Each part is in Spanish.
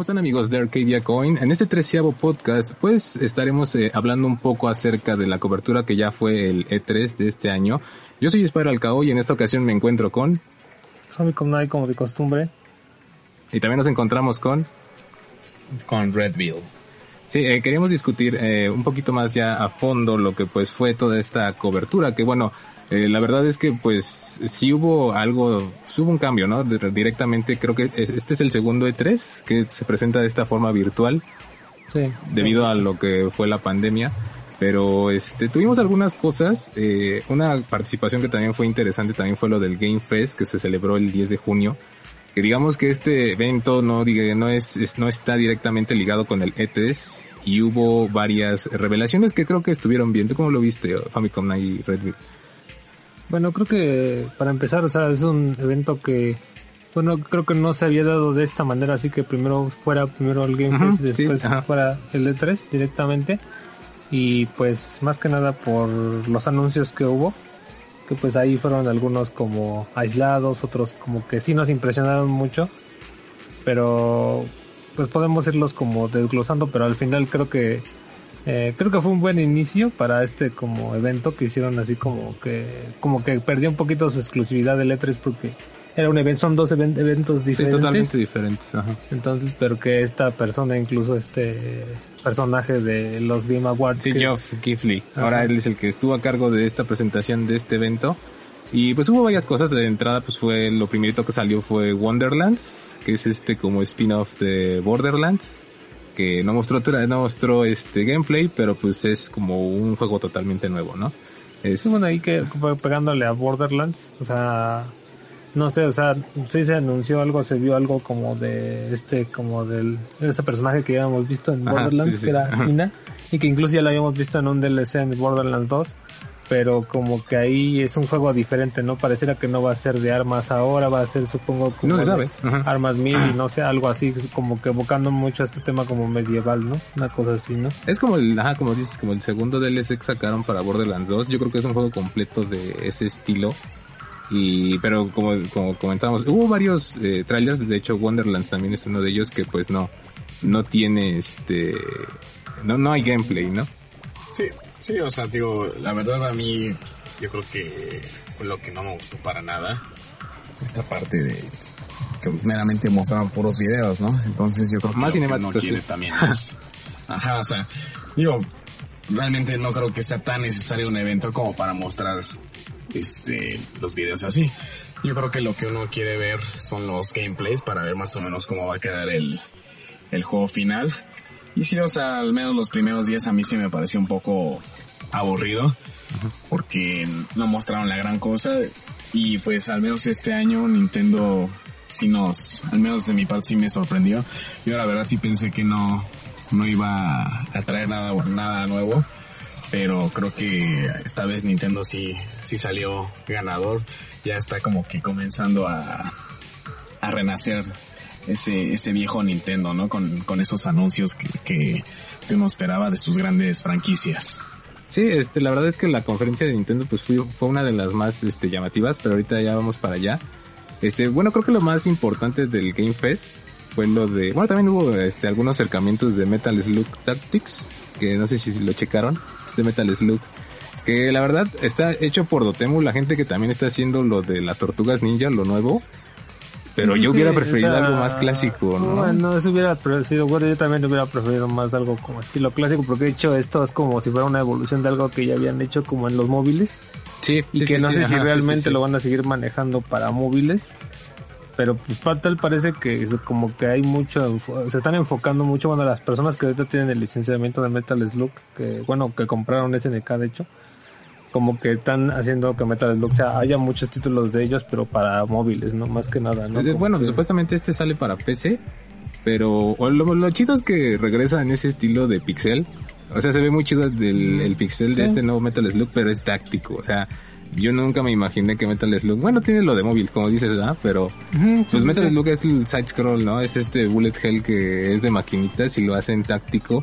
¿Cómo están amigos de Arcadia Coin? En este treceavo podcast, pues estaremos eh, hablando un poco acerca de la cobertura que ya fue el E3 de este año. Yo soy Spyro Alcao y en esta ocasión me encuentro con... Famicom Night como de costumbre. Y también nos encontramos con... Con Redville. Sí, eh, queríamos discutir eh, un poquito más ya a fondo lo que pues fue toda esta cobertura, que bueno, eh, la verdad es que pues sí hubo algo, hubo un cambio, ¿no? directamente creo que este es el segundo E3 que se presenta de esta forma virtual. Sí. Debido a lo que fue la pandemia. Pero este, tuvimos algunas cosas. Eh, una participación que también fue interesante también fue lo del Game Fest que se celebró el 10 de junio. Que digamos que este evento no, diga, no es, no está directamente ligado con el E3 y hubo varias revelaciones que creo que estuvieron bien. ¿Tú cómo lo viste, Famicom y Redwood? Bueno, creo que para empezar, o sea, es un evento que, bueno, creo que no se había dado de esta manera, así que primero fuera primero el Game Pass, después fuera el E3 directamente. Y pues más que nada por los anuncios que hubo, que pues ahí fueron algunos como aislados, otros como que sí nos impresionaron mucho, pero pues podemos irlos como desglosando, pero al final creo que eh, creo que fue un buen inicio para este como evento que hicieron así como que como que perdió un poquito su exclusividad del E3 porque era un evento, son dos eventos diferentes. Sí, totalmente diferentes. Ajá. Entonces, pero que esta persona, incluso este personaje de los Game Awards. Sí, Geoff Kifley. Ahora él es el que estuvo a cargo de esta presentación de este evento. Y pues hubo varias cosas. De entrada, pues fue lo primerito que salió fue Wonderlands, que es este como spin-off de Borderlands que no mostró, no mostró este gameplay, pero pues es como un juego totalmente nuevo, ¿no? Es... bueno, ahí que pegándole a Borderlands, o sea, no sé, o sea, sí se anunció algo, se vio algo como de este, como del, este personaje que ya habíamos visto en Borderlands, que era Ina, y que incluso ya lo habíamos visto en un DLC en Borderlands 2, pero como que ahí es un juego diferente, ¿no? Pareciera que no va a ser de armas ahora, va a ser supongo como no se sabe. armas mil y no sé, algo así, como que evocando mucho a este tema como medieval, ¿no? Una cosa así, ¿no? Es como el, ajá, como dices, como el segundo DLC que sacaron para Borderlands 2, yo creo que es un juego completo de ese estilo. Y, pero como, como comentábamos, hubo varios eh, trailers, de hecho Wonderlands también es uno de ellos que pues no, no tiene este, no, no hay gameplay, ¿no? Sí, Sí, o sea, digo, la verdad a mí yo creo que fue lo que no me gustó para nada. Esta parte de que meramente mostraban puros videos, ¿no? Entonces yo creo que más cinemático no quiere también es, ajá, o sea, digo, realmente no creo que sea tan necesario un evento como para mostrar este los videos así. Yo creo que lo que uno quiere ver son los gameplays para ver más o menos cómo va a quedar el, el juego final y sí, o sea, al menos los primeros días a mí sí me pareció un poco aburrido porque no mostraron la gran cosa y pues al menos este año Nintendo sí nos, al menos de mi parte sí me sorprendió. Yo la verdad sí pensé que no, no iba a traer nada, nada nuevo, pero creo que esta vez Nintendo sí, sí salió ganador. Ya está como que comenzando a, a renacer ese, ese viejo Nintendo, ¿no? Con, con esos anuncios que, que, uno esperaba de sus grandes franquicias. Sí, este, la verdad es que la conferencia de Nintendo pues fue, fue una de las más este, llamativas, pero ahorita ya vamos para allá. Este, bueno, creo que lo más importante del Game Fest fue lo de, bueno, también hubo este, algunos acercamientos de Metal Slug Tactics, que no sé si lo checaron, este Metal Slug, que la verdad está hecho por Dotemu, la gente que también está haciendo lo de las tortugas ninja, lo nuevo, pero yo hubiera preferido algo más clásico, ¿no? Bueno, eso hubiera sido bueno, yo también hubiera preferido más algo como estilo clásico, porque de hecho esto es como si fuera una evolución de algo que ya habían hecho como en los móviles. Sí, y que no sé si realmente lo van a seguir manejando para móviles. Pero pues tal parece que como que hay mucho, se están enfocando mucho, bueno, las personas que ahorita tienen el licenciamiento de Metal Slug, que bueno, que compraron SNK de hecho, como que están haciendo que Metal Slug sea, haya muchos títulos de ellos, pero para móviles, ¿no? Más que nada, ¿no? bueno, supuestamente este sale para PC, pero lo, chido es que regresa en ese estilo de pixel. O sea, se ve muy chido el, pixel de este nuevo Metal Slug, pero es táctico. O sea, yo nunca me imaginé que Metal Slug, bueno, tiene lo de móvil, como dices, ¿verdad? Pero, pues Metal Slug es el side scroll, ¿no? Es este bullet hell que es de maquinitas y lo hacen táctico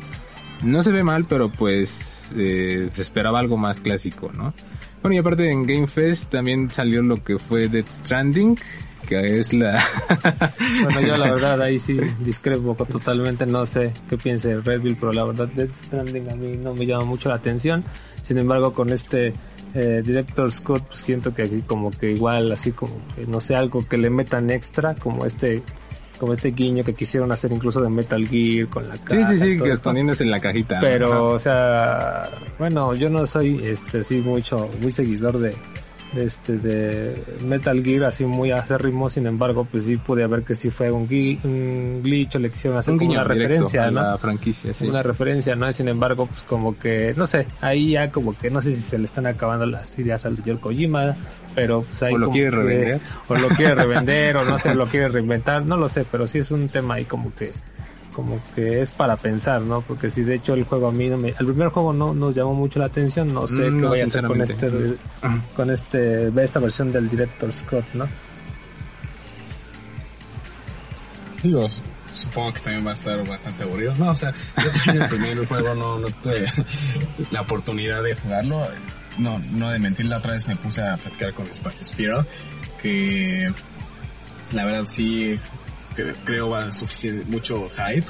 no se ve mal, pero pues eh, se esperaba algo más clásico, ¿no? Bueno, y aparte en Game Fest también salió lo que fue Death Stranding, que es la... bueno, yo la verdad ahí sí discrepo totalmente, no sé qué piense Redville, pero la verdad Death Stranding a mí no me llama mucho la atención. Sin embargo, con este eh, Director Scott, pues siento que aquí como que igual, así como que no sé, algo que le metan extra, como este como este guiño que quisieron hacer incluso de Metal Gear con la caja. Sí, sí, sí, que escondiéndose en la cajita. Pero, o sea, bueno, yo no soy, este, sí, mucho, muy seguidor de, este de Metal Gear así muy acérrimo sin embargo pues sí pude ver que sí fue un, un glitch o le quisieron hacer como una referencia ¿no? la franquicia sí. una referencia no sin embargo pues como que no sé ahí ya como que no sé si se le están acabando las ideas al señor Kojima pero pues ahí o lo quiere revender o lo quiere revender o no sé lo quiere reinventar no lo sé pero sí es un tema ahí como que como que es para pensar, ¿no? Porque si de hecho el juego a mí no me, el primer juego no nos llamó mucho la atención, no sé mm, qué voy a hacer con este, con este, esta versión del Director Scott, ¿no? Digo, supongo que también va a estar bastante aburrido. No, o sea, yo también el primer juego no, no tuve la oportunidad de jugarlo. No, no de mentir, la otra vez me puse a platicar con Spiral, que la verdad sí creo va suficiente, mucho hype.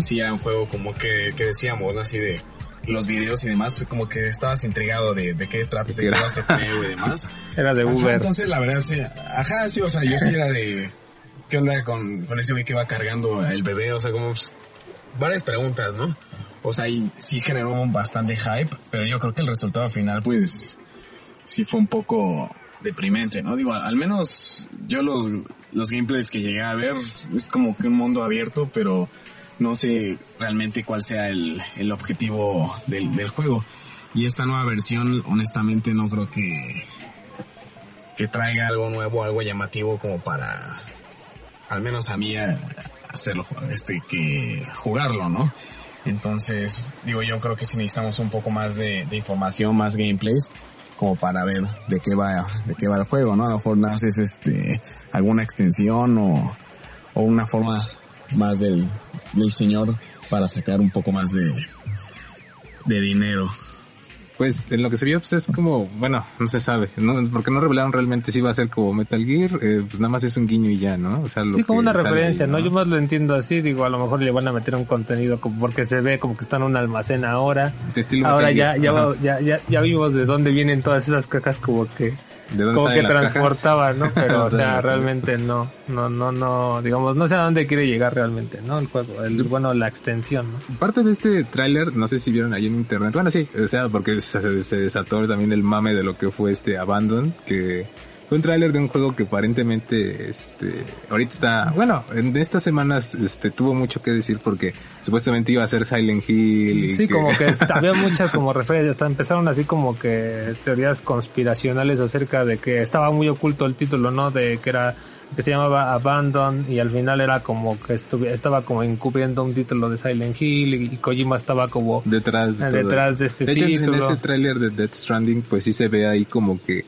Si era un juego como que, que decíamos, así de los videos y demás, como que estabas intrigado de, de qué trata, de qué este juego y demás. Era de Uber. entonces la verdad sí, ajá, sí, o sea, yo sí era de, ¿qué onda con, con ese güey que va cargando el bebé? O sea, como pues, varias preguntas, ¿no? O sea, y sí generó bastante hype, pero yo creo que el resultado final, pues, sí fue un poco deprimente, ¿no? Digo, al menos yo los, los gameplays que llegué a ver es como que un mundo abierto, pero no sé realmente cuál sea el, el objetivo del, del juego. Y esta nueva versión, honestamente, no creo que, que traiga algo nuevo, algo llamativo como para, al menos a mí, hacerlo, este, que jugarlo, ¿no? Entonces, digo, yo creo que si necesitamos un poco más de, de información, más gameplays, como para ver de qué va, de qué va el juego, ¿no? A lo mejor haces este, alguna extensión o, o una forma más del, del señor para sacar un poco más de, de dinero pues en lo que se vio pues es como, bueno, no se sabe, ¿no? Porque no revelaron realmente si va a ser como Metal Gear, eh, pues nada más es un guiño y ya, ¿no? O sea, lo sí, como una referencia, ¿no? Yo más lo entiendo así, digo, a lo mejor le van a meter un contenido como porque se ve como que está en un almacén ahora. ahora ya, ya, ya, ya, ya vimos de dónde vienen todas esas cajas como que como que transportaba, ¿no? Pero, o sea, realmente no, no, no, no, digamos, no sé a dónde quiere llegar realmente, ¿no? El juego, el, bueno, la extensión, ¿no? Parte de este tráiler, no sé si vieron ahí en internet, bueno, sí, o sea, porque se, se desató también el mame de lo que fue este Abandon, que fue un tráiler de un juego que aparentemente, este, ahorita está, bueno, en estas semanas, este, tuvo mucho que decir porque supuestamente iba a ser Silent Hill. Y sí, como que había muchas como referencias, empezaron así como que teorías conspiracionales acerca de que estaba muy oculto el título, ¿no? De que era, que se llamaba Abandon y al final era como que estaba como encubriendo un título de Silent Hill y, Kojima estaba como detrás de, detrás de este de título. Hecho, en ese tráiler de Death Stranding pues sí se ve ahí como que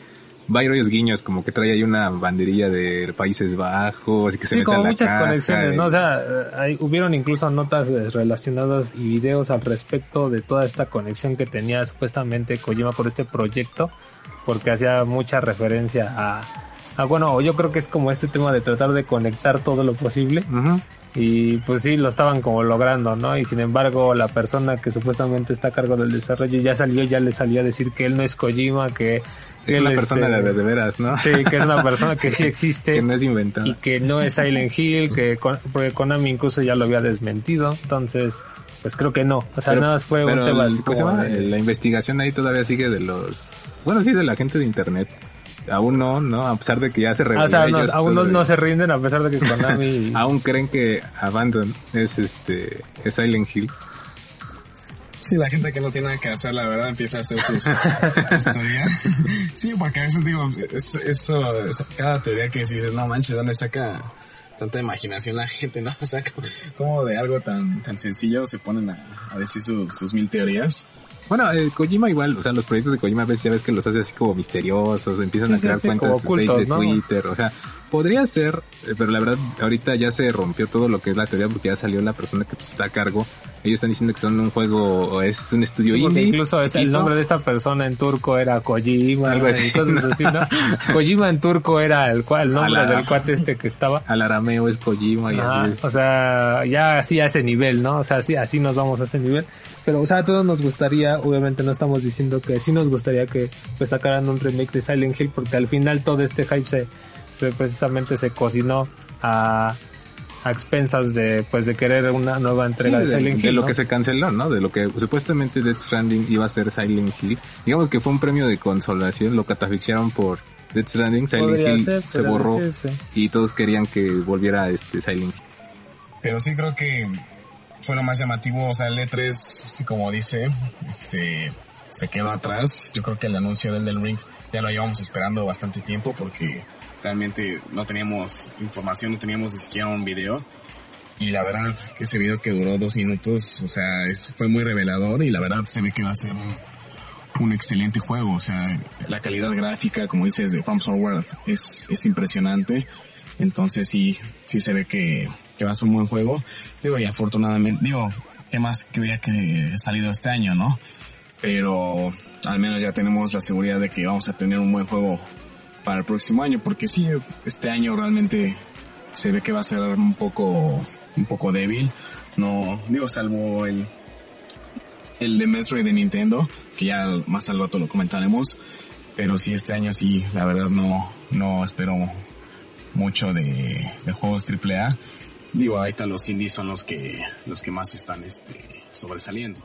varios guiños, como que trae ahí una banderilla de Países Bajos y que se sí, como muchas conexiones, ¿no? O sea, hay, hubieron incluso notas relacionadas y videos al respecto de toda esta conexión que tenía supuestamente Kojima por este proyecto, porque hacía mucha referencia a, a bueno, yo creo que es como este tema de tratar de conectar todo lo posible. Y pues sí, lo estaban como logrando, ¿no? Y sin embargo, la persona que supuestamente está a cargo del desarrollo ya salió, ya le salió a decir que él no es Kojima, que es una persona de, de, veras, ¿no? Sí, que es una persona que sí existe. que no es inventada. Y que no es Silent Hill, que porque Konami incluso ya lo había desmentido. Entonces, pues creo que no. O sea, nada más fue un tema así La investigación ahí todavía sigue de los... Bueno, sí, de la gente de internet. Aún no, ¿no? A pesar de que ya se rinden. O sea, aún no, no, se rinden a pesar de que Konami... aún creen que Abandon es este... es Silent Hill. Sí, la gente que no tiene nada que hacer, la verdad, empieza a hacer sus, sus teorías. sí, porque a veces digo, eso, cada teoría que dices, no manches, ¿dónde saca tanta imaginación la gente, no? O sea, como, de algo tan, tan sencillo se ponen a, decir sus mil teorías. Bueno, eh, Kojima igual, o sea, los proyectos de Kojima a veces ya ves que los hace así como misteriosos, empiezan a crear cuentas de Twitter, o sea, podría ser, eh, pero la verdad ahorita ya se rompió todo lo que es la teoría porque ya salió la persona que pues, está a cargo ellos están diciendo que son un juego, es un estudio indie. Incluso este, el nombre de esta persona en turco era Kojima, algo así. así ¿no? Kojima en turco era el, cual, el nombre del cuate este que estaba. Al arameo es Kojima y así O sea, ya así a ese nivel, ¿no? O sea, así, así nos vamos a ese nivel. Pero, o sea, a todos nos gustaría, obviamente no estamos diciendo que sí nos gustaría que pues sacaran un remake de Silent Hill porque al final todo este hype se, se precisamente se cocinó a a expensas de pues de querer una nueva entrega de, Silent Hill. De lo que se canceló, ¿no? De lo que supuestamente Death Stranding iba a ser Silent Hill. Digamos que fue un premio de consolación, lo catafixiaron por Death Stranding, Silent Hill se borró y todos querían que volviera este Silent Hill. Pero sí creo que fue lo más llamativo, o sea, el E3, así como dice, este se quedó atrás. Yo creo que el anuncio del del Ring ya lo llevamos esperando bastante tiempo porque realmente no teníamos información, no teníamos ni siquiera un video. Y la verdad, ese video que duró dos minutos, o sea, fue muy revelador y la verdad se ve que va a ser un, excelente juego. O sea, la calidad gráfica, como dices, de From Software es, es impresionante. Entonces sí, sí se ve que, que va a ser un buen juego. Digo, y afortunadamente, digo, ¿qué más que hubiera que salido este año, no? Pero al menos ya tenemos la seguridad de que vamos a tener un buen juego para el próximo año, porque sí, este año realmente se ve que va a ser un poco, un poco débil. No, digo, salvo el, el de Metroid de Nintendo, que ya más al rato lo comentaremos. Pero sí, este año sí, la verdad no, no espero mucho de, de juegos AAA. Digo, ahorita los indies son los que, los que más están, este, sobresaliendo.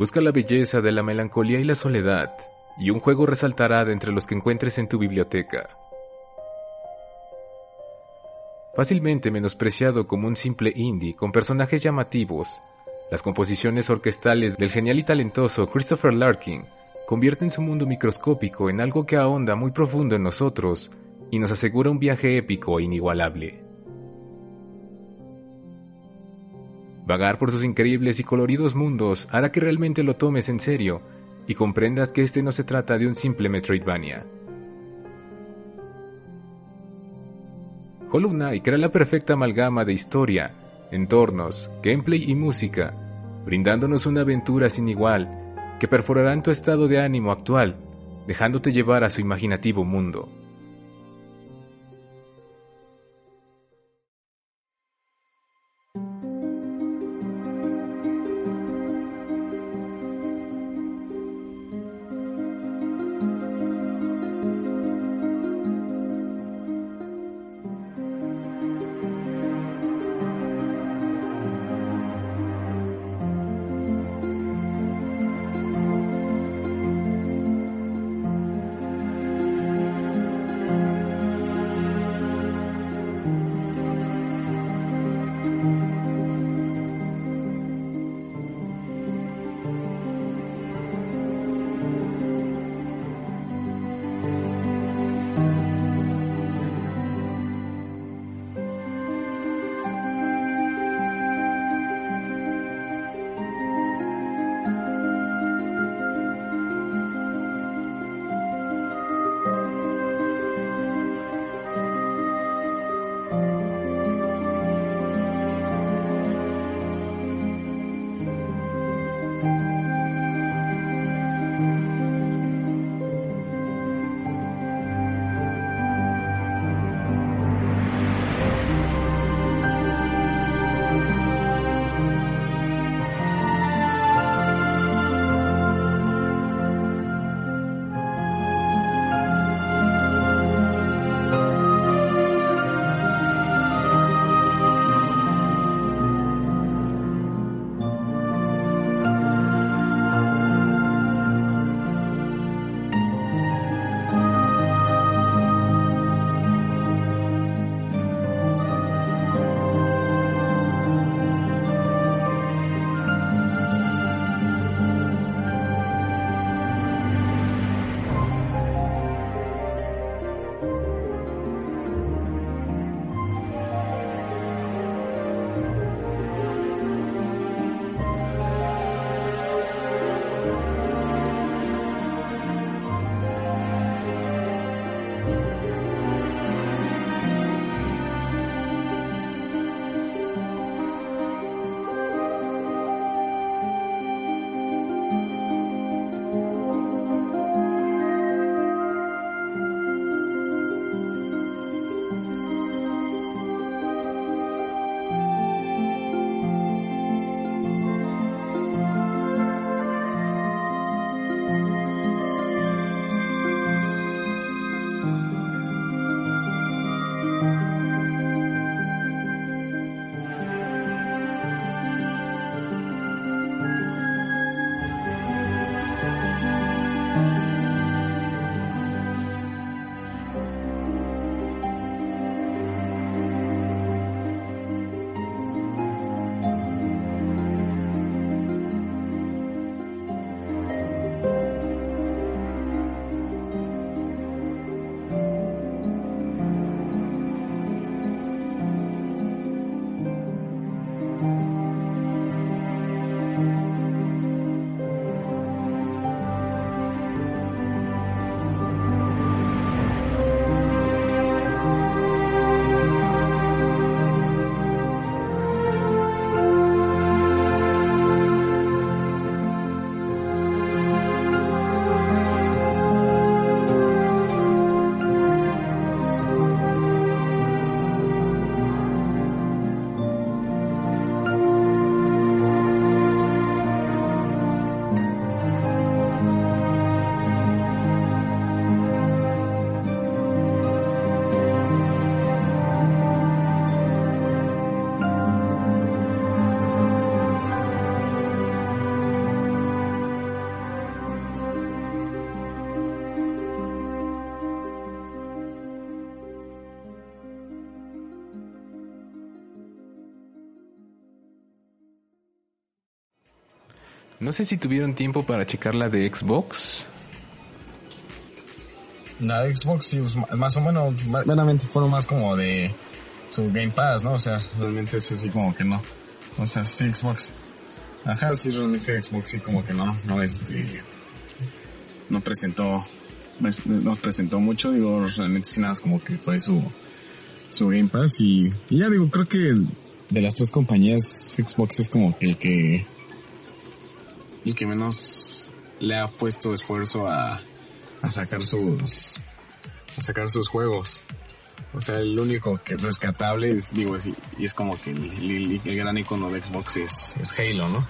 Busca la belleza de la melancolía y la soledad, y un juego resaltará de entre los que encuentres en tu biblioteca. Fácilmente menospreciado como un simple indie con personajes llamativos, las composiciones orquestales del genial y talentoso Christopher Larkin convierten su mundo microscópico en algo que ahonda muy profundo en nosotros y nos asegura un viaje épico e inigualable. Vagar por sus increíbles y coloridos mundos hará que realmente lo tomes en serio y comprendas que este no se trata de un simple Metroidvania. Hollow Knight crea la perfecta amalgama de historia, entornos, gameplay y música, brindándonos una aventura sin igual que perforará en tu estado de ánimo actual, dejándote llevar a su imaginativo mundo. No sé si tuvieron tiempo para checar la de Xbox. La de Xbox, sí, pues, más o menos, realmente fueron más como de su Game Pass, ¿no? O sea, realmente es así como que no. O sea, sí, Xbox. Ajá, sí, realmente Xbox sí como que no, no este, no presentó, no presentó mucho, digo, realmente sí nada, como que fue su, su Game Pass y, y ya digo, creo que de las tres compañías, Xbox es como que el que, el que menos le ha puesto esfuerzo a, a sacar sus, a sacar sus juegos. O sea, el único que es rescatable es, digo, y es como que el, gran icono de Xbox es, es Halo, ¿no?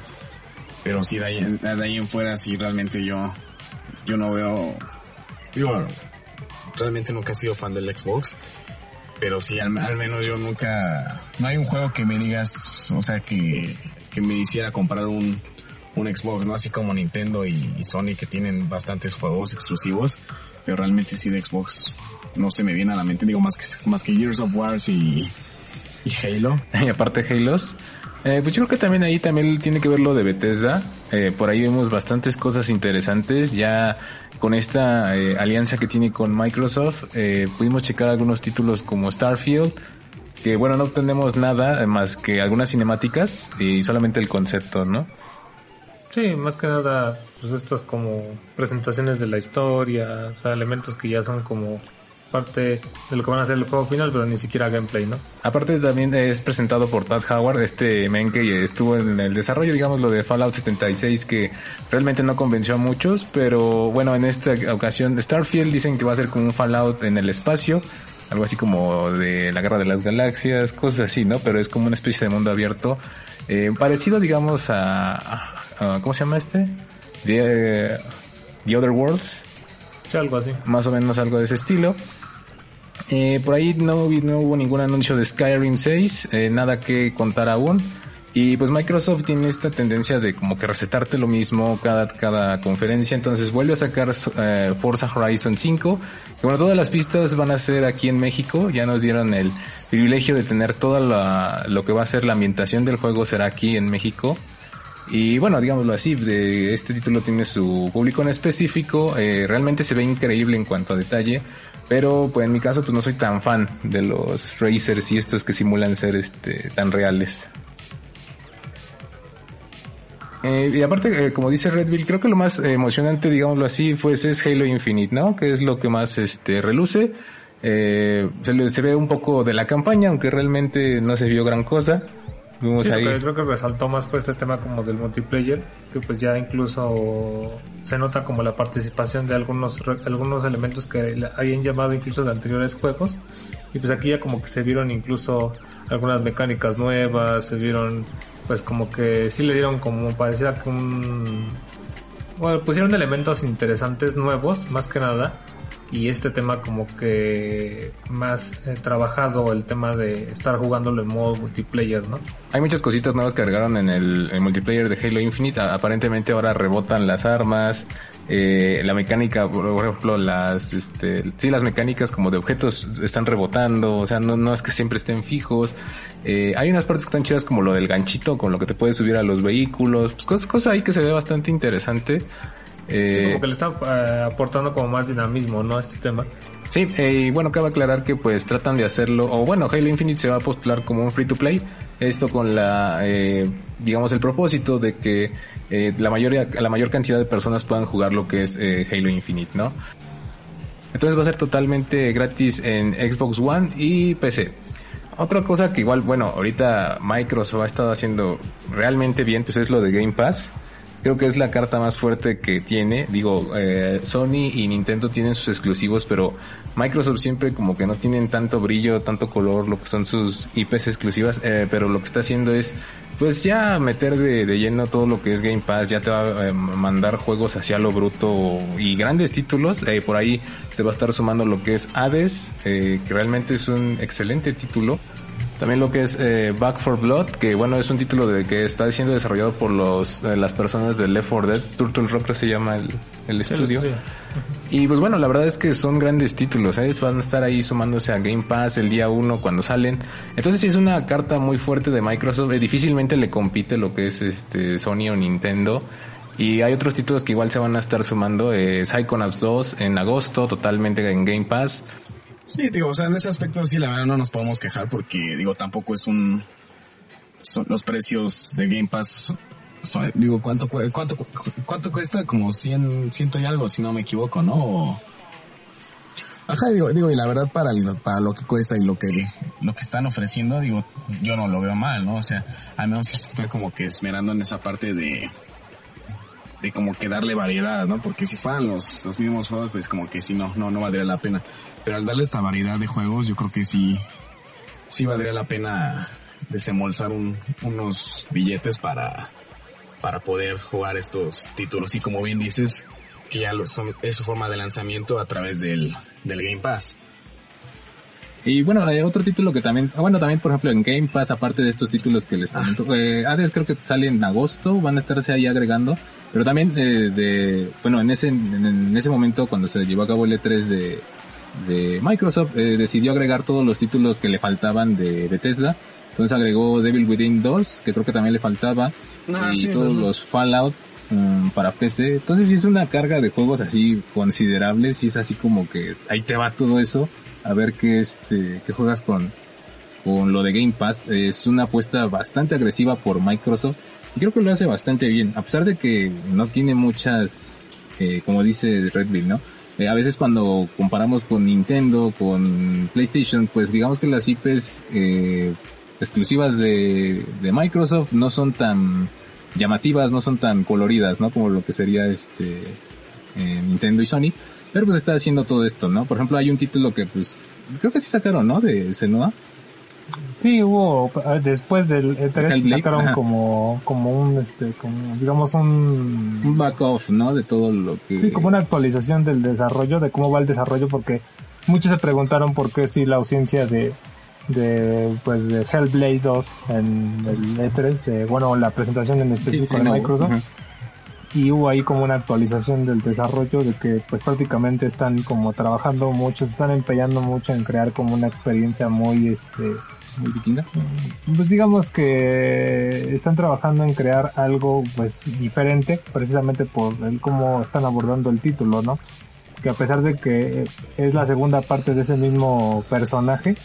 Pero sí, de ahí, en fuera, sí, realmente yo, yo no veo, digo, realmente nunca he sido fan del Xbox, pero sí, al, menos yo nunca, no hay un juego que me digas, o sea, que, que me hiciera comprar un, un Xbox, ¿no? Así como Nintendo y, Sony que tienen bastantes juegos exclusivos, pero realmente sí de Xbox no se me viene a la mente, digo, más que, más que Years of Wars y, Halo. Y aparte Halos. Eh, pues yo creo que también ahí también tiene que ver lo de Bethesda. Eh, por ahí vemos bastantes cosas interesantes. Ya con esta eh, alianza que tiene con Microsoft, eh, pudimos checar algunos títulos como Starfield. Que bueno, no tenemos nada más que algunas cinemáticas y solamente el concepto, ¿no? Sí, más que nada, pues estas como presentaciones de la historia, o sea, elementos que ya son como parte de lo que van a ser el juego final, pero ni siquiera gameplay, ¿no? Aparte también es presentado por Todd Howard, este men que estuvo en el desarrollo, digamos, lo de Fallout 76, que realmente no convenció a muchos, pero bueno, en esta ocasión Starfield dicen que va a ser como un Fallout en el espacio, algo así como de la Guerra de las Galaxias, cosas así, ¿no? Pero es como una especie de mundo abierto, eh, parecido, digamos, a, ¿cómo se llama este? The, The Other Worlds. Sí, algo así. Más o menos algo de ese estilo. Eh, por ahí no, no, hubo ningún anuncio de Skyrim 6, eh, nada que contar aún. Y pues Microsoft tiene esta tendencia de como que recetarte lo mismo cada, cada conferencia, entonces vuelve a sacar eh, Forza Horizon 5. Y bueno, todas las pistas van a ser aquí en México, ya nos dieron el privilegio de tener toda lo que va a ser la ambientación del juego será aquí en México. Y bueno, digámoslo así, este título tiene su público en específico, eh, realmente se ve increíble en cuanto a detalle. Pero pues en mi caso pues no soy tan fan de los racers y estos que simulan ser este tan reales. Eh, y aparte, eh, como dice Redville, creo que lo más emocionante, digámoslo así, pues es Halo Infinite, ¿no? Que es lo que más este reluce. Eh, se, se ve un poco de la campaña, aunque realmente no se vio gran cosa sí, ahí. creo que resaltó más fue este tema como del multiplayer, que pues ya incluso se nota como la participación de algunos algunos elementos que hayan llamado incluso de anteriores juegos y pues aquí ya como que se vieron incluso algunas mecánicas nuevas, se vieron pues como que sí le dieron como pareciera que un bueno, pusieron elementos interesantes nuevos más que nada y este tema como que más eh, trabajado el tema de estar jugándolo en modo multiplayer, ¿no? Hay muchas cositas nuevas que agregaron en el, multiplayer de Halo Infinite. Aparentemente ahora rebotan las armas, eh, la mecánica, por ejemplo, las, este, sí, las mecánicas como de objetos están rebotando, o sea, no, no es que siempre estén fijos. Eh, hay unas partes que están chidas como lo del ganchito, con lo que te puedes subir a los vehículos, pues cosas, cosas ahí que se ve bastante interesante. Eh, como que le está eh, aportando como más dinamismo, ¿no? A este tema. Sí, eh, y bueno, cabe aclarar que pues tratan de hacerlo, o bueno, Halo Infinite se va a postular como un free to play, esto con la, digamos, el propósito de que la mayoría, la mayor cantidad de personas puedan jugar lo que es Halo Infinite, ¿no? Entonces va a ser totalmente gratis en Xbox One y PC. Otra cosa que igual, bueno, ahorita Microsoft ha estado haciendo realmente bien, pues es lo de Game Pass creo que es la carta más fuerte que tiene. Digo, eh, Sony y Nintendo tienen sus exclusivos, pero Microsoft siempre como que no tienen tanto brillo, tanto color, lo que son sus IPs exclusivas, eh, pero lo que está haciendo es pues ya meter de, lleno todo lo que es Game Pass, ya te va a eh, mandar juegos hacia lo bruto y grandes títulos. Eh, por ahí se va a estar sumando lo que es Hades, eh, que realmente es un excelente título. También lo que es eh, Back for Blood, que bueno, es un título de que está siendo desarrollado por los eh, las personas de Left 4 Dead. Turtle Rock se llama el, el estudio. Y pues bueno, la verdad es que son grandes títulos. ¿eh? Van a estar ahí sumándose a Game Pass el día 1 cuando salen. Entonces sí es una carta muy fuerte de Microsoft. difícilmente le compite lo que es este Sony o Nintendo. Y hay otros títulos que igual se van a estar sumando. Eh, Psychonauts 2 en agosto, totalmente en Game Pass. Sí, digo, o sea, en ese aspecto sí, la verdad no nos podemos quejar porque, digo, tampoco es un... Son los precios de Game Pass digo, ¿cuánto, cuánto, cuánto cuesta? Como 100, ciento y algo, si no me equivoco, ¿no? Ajá, digo, digo, y la verdad para, para lo que cuesta y lo que, lo que están ofreciendo, digo, yo no lo veo mal, ¿no? O sea, al menos se está como que esmerando en esa parte de, de como que darle variedad, ¿no? Porque si fueran los, los mismos juegos, pues como que sí, no, no, no valdría la pena. Pero al darle esta variedad de juegos, yo creo que sí, sí valdría la pena desembolsar un, unos billetes para, para poder jugar estos títulos. Y como bien dices, que ya lo son, es su forma de lanzamiento a través del, del Game Pass. Y bueno, hay otro título que también, ah, bueno, también por ejemplo en Game Pass, aparte de estos títulos que les comento, ah. eh, Hades creo que sale en agosto, van a estarse ahí agregando, pero también eh, de, bueno, en ese, en, ese momento cuando se llevó a cabo el E3 de, de Microsoft, eh, decidió agregar todos los títulos que le faltaban de, de Tesla, entonces agregó Devil Within 2, que creo que también le faltaba, Ah, y todos los Fallout um, para PC. Entonces sí es una carga de juegos así considerable, si es así como que ahí te va todo eso, a ver qué este, qué juegas con, con lo de Game Pass. Es una apuesta bastante agresiva por Microsoft y creo que lo hace bastante bien, a pesar de que no tiene muchas, eh, como dice Redville, ¿no? Eh, a veces cuando comparamos con Nintendo, con PlayStation, pues digamos que las IPs eh, exclusivas de, de Microsoft no son tan llamativas, no son tan coloridas, ¿no? Como lo que sería este eh, Nintendo y Sony. Pero pues está haciendo todo esto, ¿no? Por ejemplo, hay un título que pues creo que sí sacaron, ¿no? De Senua. Sí, hubo eh, después del E3 sacaron como como un este como digamos un un back off, ¿no? De todo lo que Sí, como una actualización del desarrollo, de cómo va el desarrollo porque muchos se preguntaron por qué si la ausencia de de pues de Hellblade 2 en el E3 de bueno la presentación en específico de Microsoft y hubo ahí como una actualización del desarrollo de que pues prácticamente están como trabajando mucho están empeñando mucho en crear como una experiencia muy este muy vikinga pues digamos que están trabajando en crear algo pues diferente precisamente por el cómo están abordando el título no que a pesar de que es la segunda parte de ese mismo personaje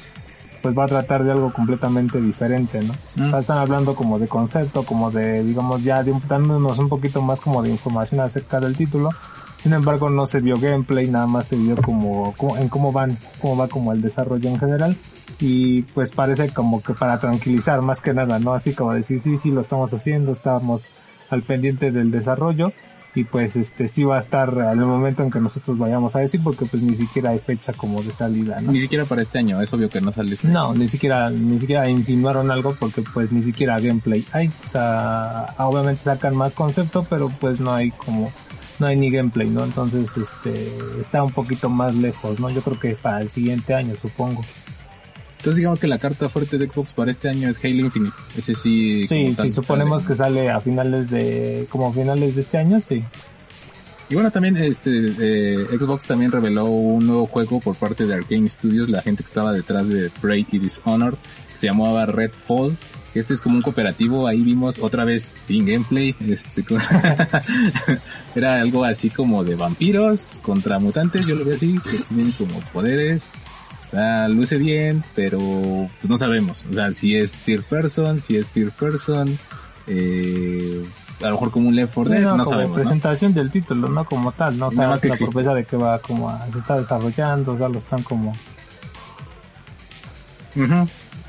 pues va a tratar de algo completamente diferente, ¿no? Mm. están hablando como de concepto, como de, digamos, ya dándonos un poquito más como de información acerca del título. Sin embargo, no se vio gameplay, nada más se vio como, en cómo van, cómo va como el desarrollo en general. Y pues parece como que para tranquilizar más que nada, ¿no? Así como decir, sí, sí, lo estamos haciendo, estamos al pendiente del desarrollo y pues este sí va a estar el momento en que nosotros vayamos a decir porque pues ni siquiera hay fecha como de salida, ¿no? Ni siquiera para este año, es obvio que no sale este No, ni siquiera ni siquiera insinuaron algo porque pues ni siquiera gameplay hay, o sea, obviamente sacan más concepto, pero pues no hay como no hay ni gameplay, ¿no? Entonces, este está un poquito más lejos, ¿no? Yo creo que para el siguiente año, supongo. Entonces digamos que la carta fuerte de Xbox para este año es Halo Infinite. Ese sí. Sí, sí, suponemos que sale a finales de, como finales de este año, sí. Y bueno, también este eh, Xbox también reveló un nuevo juego por parte de Arkane Studios, la gente que estaba detrás de Prey y Dishonored, se llamaba Redfall. Este es como un cooperativo, ahí vimos otra vez sin gameplay, este era algo así como de vampiros contra mutantes, yo lo veo así, que tienen como poderes sea, luce bien, pero pues no sabemos. O sea, si es tier person, si es peer person, eh, a lo mejor como un Left 4 Dead, no, sabemos. presentación del título, no como tal, no sea, la propuesta de que va como a, se está desarrollando, o sea, lo están como...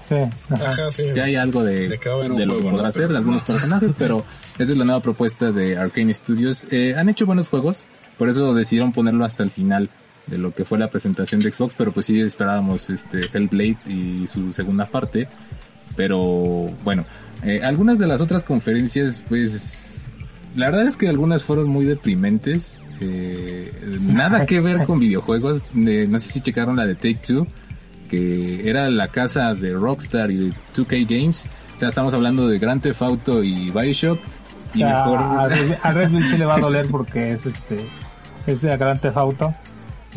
Sí, ajá. sí. Ya hay algo de, de, de lo que podrá hacer de algunos personajes, pero esa es la nueva propuesta de Arcane Studios. Eh, han hecho buenos juegos, por eso decidieron ponerlo hasta el final de lo que fue la presentación de Xbox, pero pues sí esperábamos este Hellblade y su segunda parte. Pero bueno, eh, algunas de las otras conferencias, pues la verdad es que algunas fueron muy deprimentes. Eh, nada que ver con videojuegos. no sé si checaron la de Take Two, que era la casa de Rockstar y de 2K Games. O sea, estamos hablando de Grand Theft Auto y Bioshock. O sea, a, Red Bull sí le va a doler porque es este es de Grand Theft Auto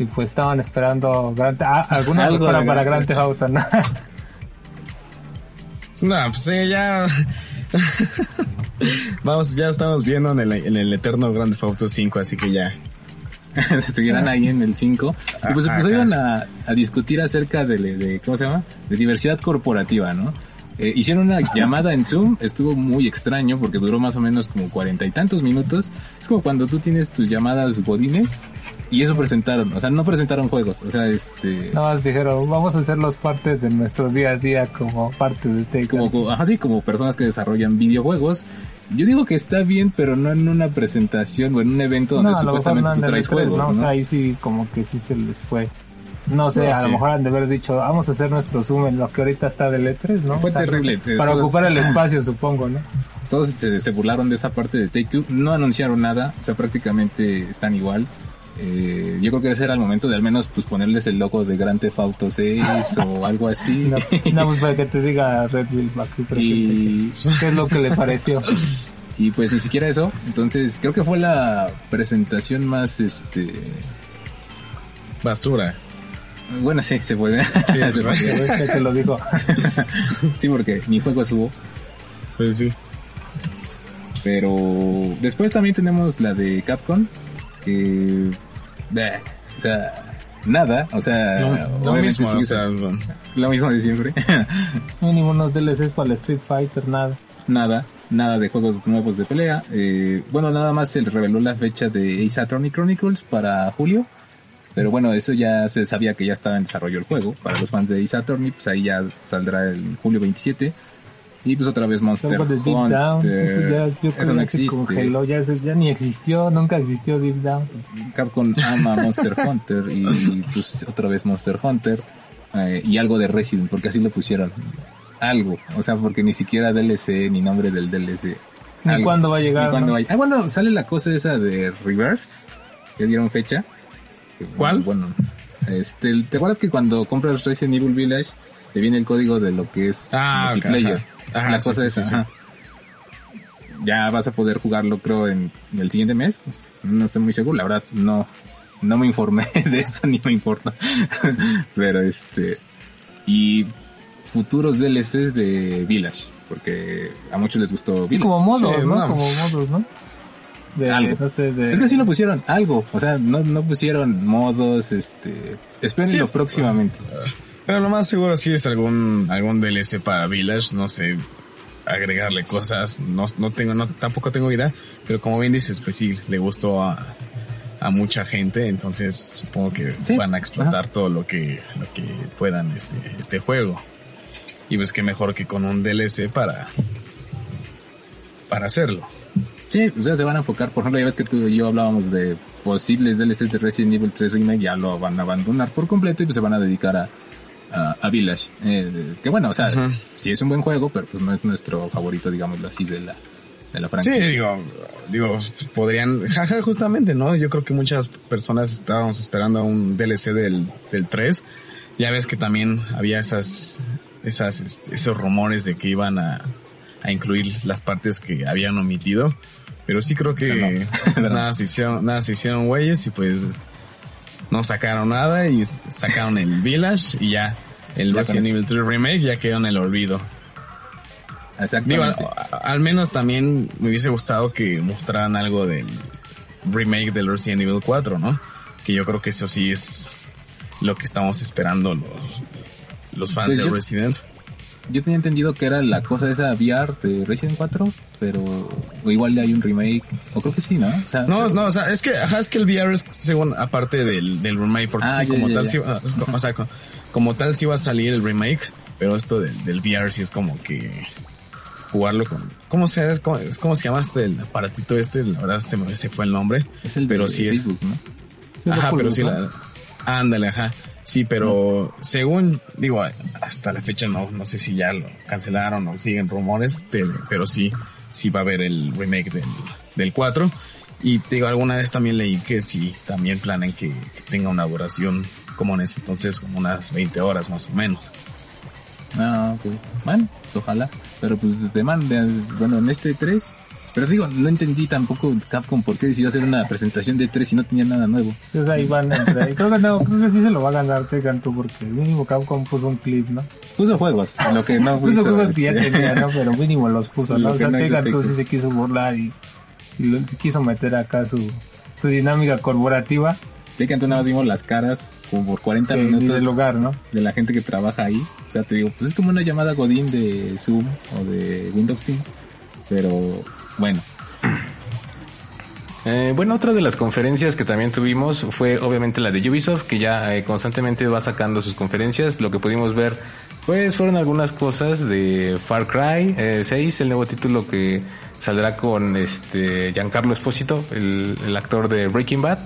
y pues estaban esperando ah, alguna algo para, para Grand Theft Auto, ¿no? no, pues sí, ya... Vamos, ya estamos viendo en el, en el eterno Grand Theft Auto 5, así que ya. Seguirán ahí en el 5. Y pues se pusieron a, a discutir acerca de, de, ¿cómo se llama? De diversidad corporativa, ¿no? Eh, hicieron una llamada en Zoom, estuvo muy extraño porque duró más o menos como cuarenta y tantos minutos. Es como cuando tú tienes tus llamadas godines y eso presentaron, o sea, no presentaron juegos, o sea, este... Nada más dijeron, vamos a hacerlos parte de nuestro día a día como parte de Take Como, así como personas que desarrollan videojuegos. Yo digo que está bien, pero no en una presentación o en un evento donde supuestamente tú traes juegos. No, O sea, ahí sí como que sí se les fue. No sé, a lo mejor han de haber dicho, vamos a hacer nuestro Zoom en lo que ahorita está del E3, ¿no? Fue terrible. Para ocupar el espacio, supongo, ¿no? Todos se, burlaron de esa parte de Take Two, no anunciaron nada, o sea, prácticamente están igual. Eh, yo creo que ese era el momento de al menos pues ponerles el logo de Grand Theft Auto 6 o algo así. No, no, pues para que te diga Red Bull y... qué es lo que le pareció. Y pues ni siquiera eso, entonces creo que fue la presentación más este basura bueno, sí, se puede. Sí, pues, te lo dijo. sí, porque mi juego subo. Pues sí. Pero después también tenemos la de Capcom, que... o sea, nada, o sea... Lo, mismo, o sea, lo mismo de siempre. no ningunos DLCs para el Street Fighter, nada. Nada, nada de juegos nuevos de pelea. Eh, bueno, nada más se reveló la fecha de Ace Attorney Chronicles para julio. Pero bueno, eso ya se sabía que ya estaba en desarrollo el juego. Para los fans de Attorney, pues ahí ya saldrá el julio 27. Y pues otra vez Monster Hunter. Eso, ya, eso no existe. Congeló, ya, ya, ni existió, nunca existió Deep Down. Capcom ama Monster Hunter y pues otra vez Monster Hunter eh, y algo de Resident, porque así lo pusieron. Algo, o sea, porque ni siquiera DLC ni nombre del DLC. ¿Y cuándo va a llegar? ¿no? Ah, bueno, sale la cosa esa de Reverse, que dieron fecha. ¿Cuál? Bueno, este, ¿te acuerdas que cuando compras Resident Evil Village te viene el código de lo que es ah, multiplayer? la cosa es Ya vas a poder jugarlo creo en, el siguiente mes. No estoy muy seguro, la verdad no no me informé de eso ni me importa. Pero este y futuros DLCs de Village, porque a muchos les gustó sí, como modos, ¿no? Como modos, ¿no? Es que sí lo pusieron, algo. O sea, no, no pusieron modos, este... Espérenlo próximamente. Pero lo más seguro sí es algún, algún DLC para Village, no sé, agregarle cosas, no, no tengo, no, tampoco tengo idea, pero como bien dices, pues sí, le gustó a, a mucha gente, entonces supongo que van a explotar todo lo que, lo que puedan este, este juego. Y pues que mejor que con un DLC para, para hacerlo. Sí, o sea, se van a enfocar, por ejemplo, ya ves que tú y yo hablábamos de posibles DLCs de Resident Evil 3 Remake, ya lo van a abandonar por completo y pues se van a dedicar a, a, Village. Eh, que bueno, o sea, sí es un buen juego, pero pues no es nuestro favorito, digámoslo así, de la, de la franquicia. Sí, digo, digo, podrían, jaja, justamente, ¿no? Yo creo que muchas personas estábamos esperando un DLC del, del 3. Ya ves que también había esas, esas, este, esos rumores de que iban a, a incluir las partes que habían omitido. Pero sí creo que nada, se hicieron, nada se hicieron güeyes y pues no sacaron nada y sacaron el Village y ya el Resident Evil 3 Remake ya quedó en el olvido. Exactamente. al menos también me hubiese gustado que mostraran algo del remake del Resident Evil 4, ¿no? Que yo creo que eso sí es lo que estamos esperando los, los fans pues de Resident yo tenía entendido que era la cosa esa VR de Resident 4, pero igual hay un remake, o creo que sí, ¿no? O sea, no, no, o sea, es que, ajá, es que el VR es según, aparte del, del remake, porque ah, sí, como tal, Sí, o sea, como, tal sí va a salir el remake, pero esto del, del VR sí es como que jugarlo con, ¿cómo se, es, cómo, es, cómo se llama este, el aparatito este? La verdad se me se fue el nombre. Es el pero de sí Facebook, ¿no? Ajá, pero sí la, ándale, ajá. Sí, pero según, digo, hasta la fecha no, no sé si ya lo cancelaron o siguen rumores, pero sí, sí va a haber el remake del, del 4. Y digo, alguna vez también leí que sí, también planean que, tenga una duración como en ese entonces, como unas 20 horas más o menos. Ah, ok. Bueno, ojalá. Pero pues te manda, bueno, en este 3 Pero digo, no entendí tampoco Capcom por qué decidió hacer una presentación de 3 si no tenía nada nuevo. Sí, o sea, iban entre ahí. Creo que no, creo que sí se lo va a ganar Tekken tú porque mínimo Capcom puso un clip, ¿no? Puso juegos, lo que no puso juegos que ya este, tenía, ¿no? Pero mínimo los puso, ¿no? O sea, tú sí se quiso burlar y, y quiso meter acá su, su dinámica corporativa. Tekken tú nada más vimos las caras como por 40 minutos del lugar, ¿no? De la gente que trabaja ahí. O sea, te digo, pues es como una llamada Godín de Zoom o de Windows Team. Pero bueno. Eh, bueno, otra de las conferencias que también tuvimos fue obviamente la de Ubisoft, que ya eh, constantemente va sacando sus conferencias. Lo que pudimos ver, pues fueron algunas cosas de Far Cry 6, eh, el nuevo título que saldrá con este Giancarlo Esposito, el, el actor de Breaking Bad.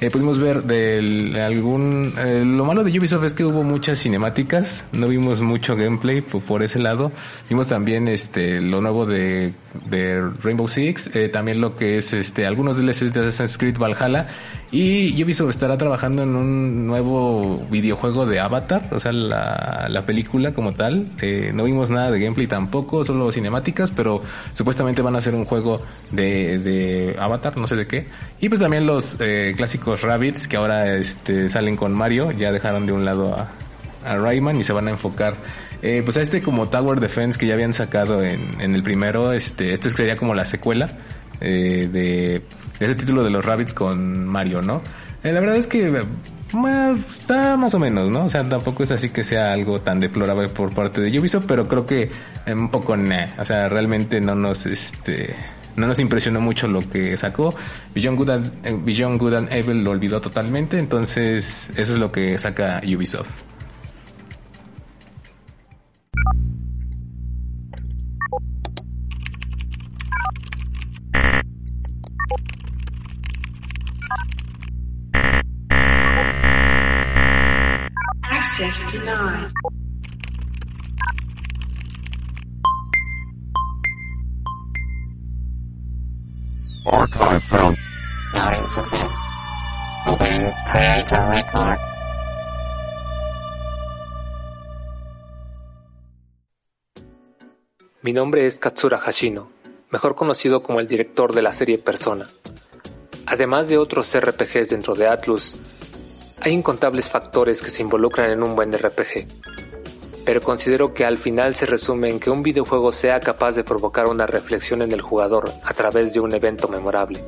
Eh, pudimos ver de algún... Eh, lo malo de Ubisoft es que hubo muchas cinemáticas, no vimos mucho gameplay por, ese lado. Vimos también este lo nuevo de, de Rainbow Six, eh, también lo que es este algunos DLCs de Assassin's Creed Valhalla y Ubisoft estará trabajando en un nuevo videojuego de Avatar, o sea, la, la película como tal. Eh, no vimos nada de gameplay tampoco, solo cinemáticas, pero supuestamente van a ser un juego de, de Avatar, no sé de qué. Y pues también los eh, clásicos Rabbits que ahora este, salen con Mario, ya dejaron de un lado a, a Rayman y se van a enfocar eh, pues a este como Tower Defense que ya habían sacado en, en el primero, este, este sería como la secuela eh, de ese título de los Rabbits con Mario, ¿no? Eh, la verdad es que está más o menos, ¿no? O sea, tampoco es así que sea algo tan deplorable por parte de Ubisoft, pero creo que un poco nah. O sea, realmente no nos, este, no nos impresionó mucho lo que sacó. Beyond Good and, eh, Beyond Good and Evil lo olvidó totalmente, entonces eso es lo que saca Ubisoft. Access denied. Success. Mi nombre es Katsura Hashino, mejor conocido como el director de la serie Persona. Además de otros RPGs dentro de Atlus, hay incontables factores que se involucran en un buen RPG, pero considero que al final se resume en que un videojuego sea capaz de provocar una reflexión en el jugador a través de un evento memorable.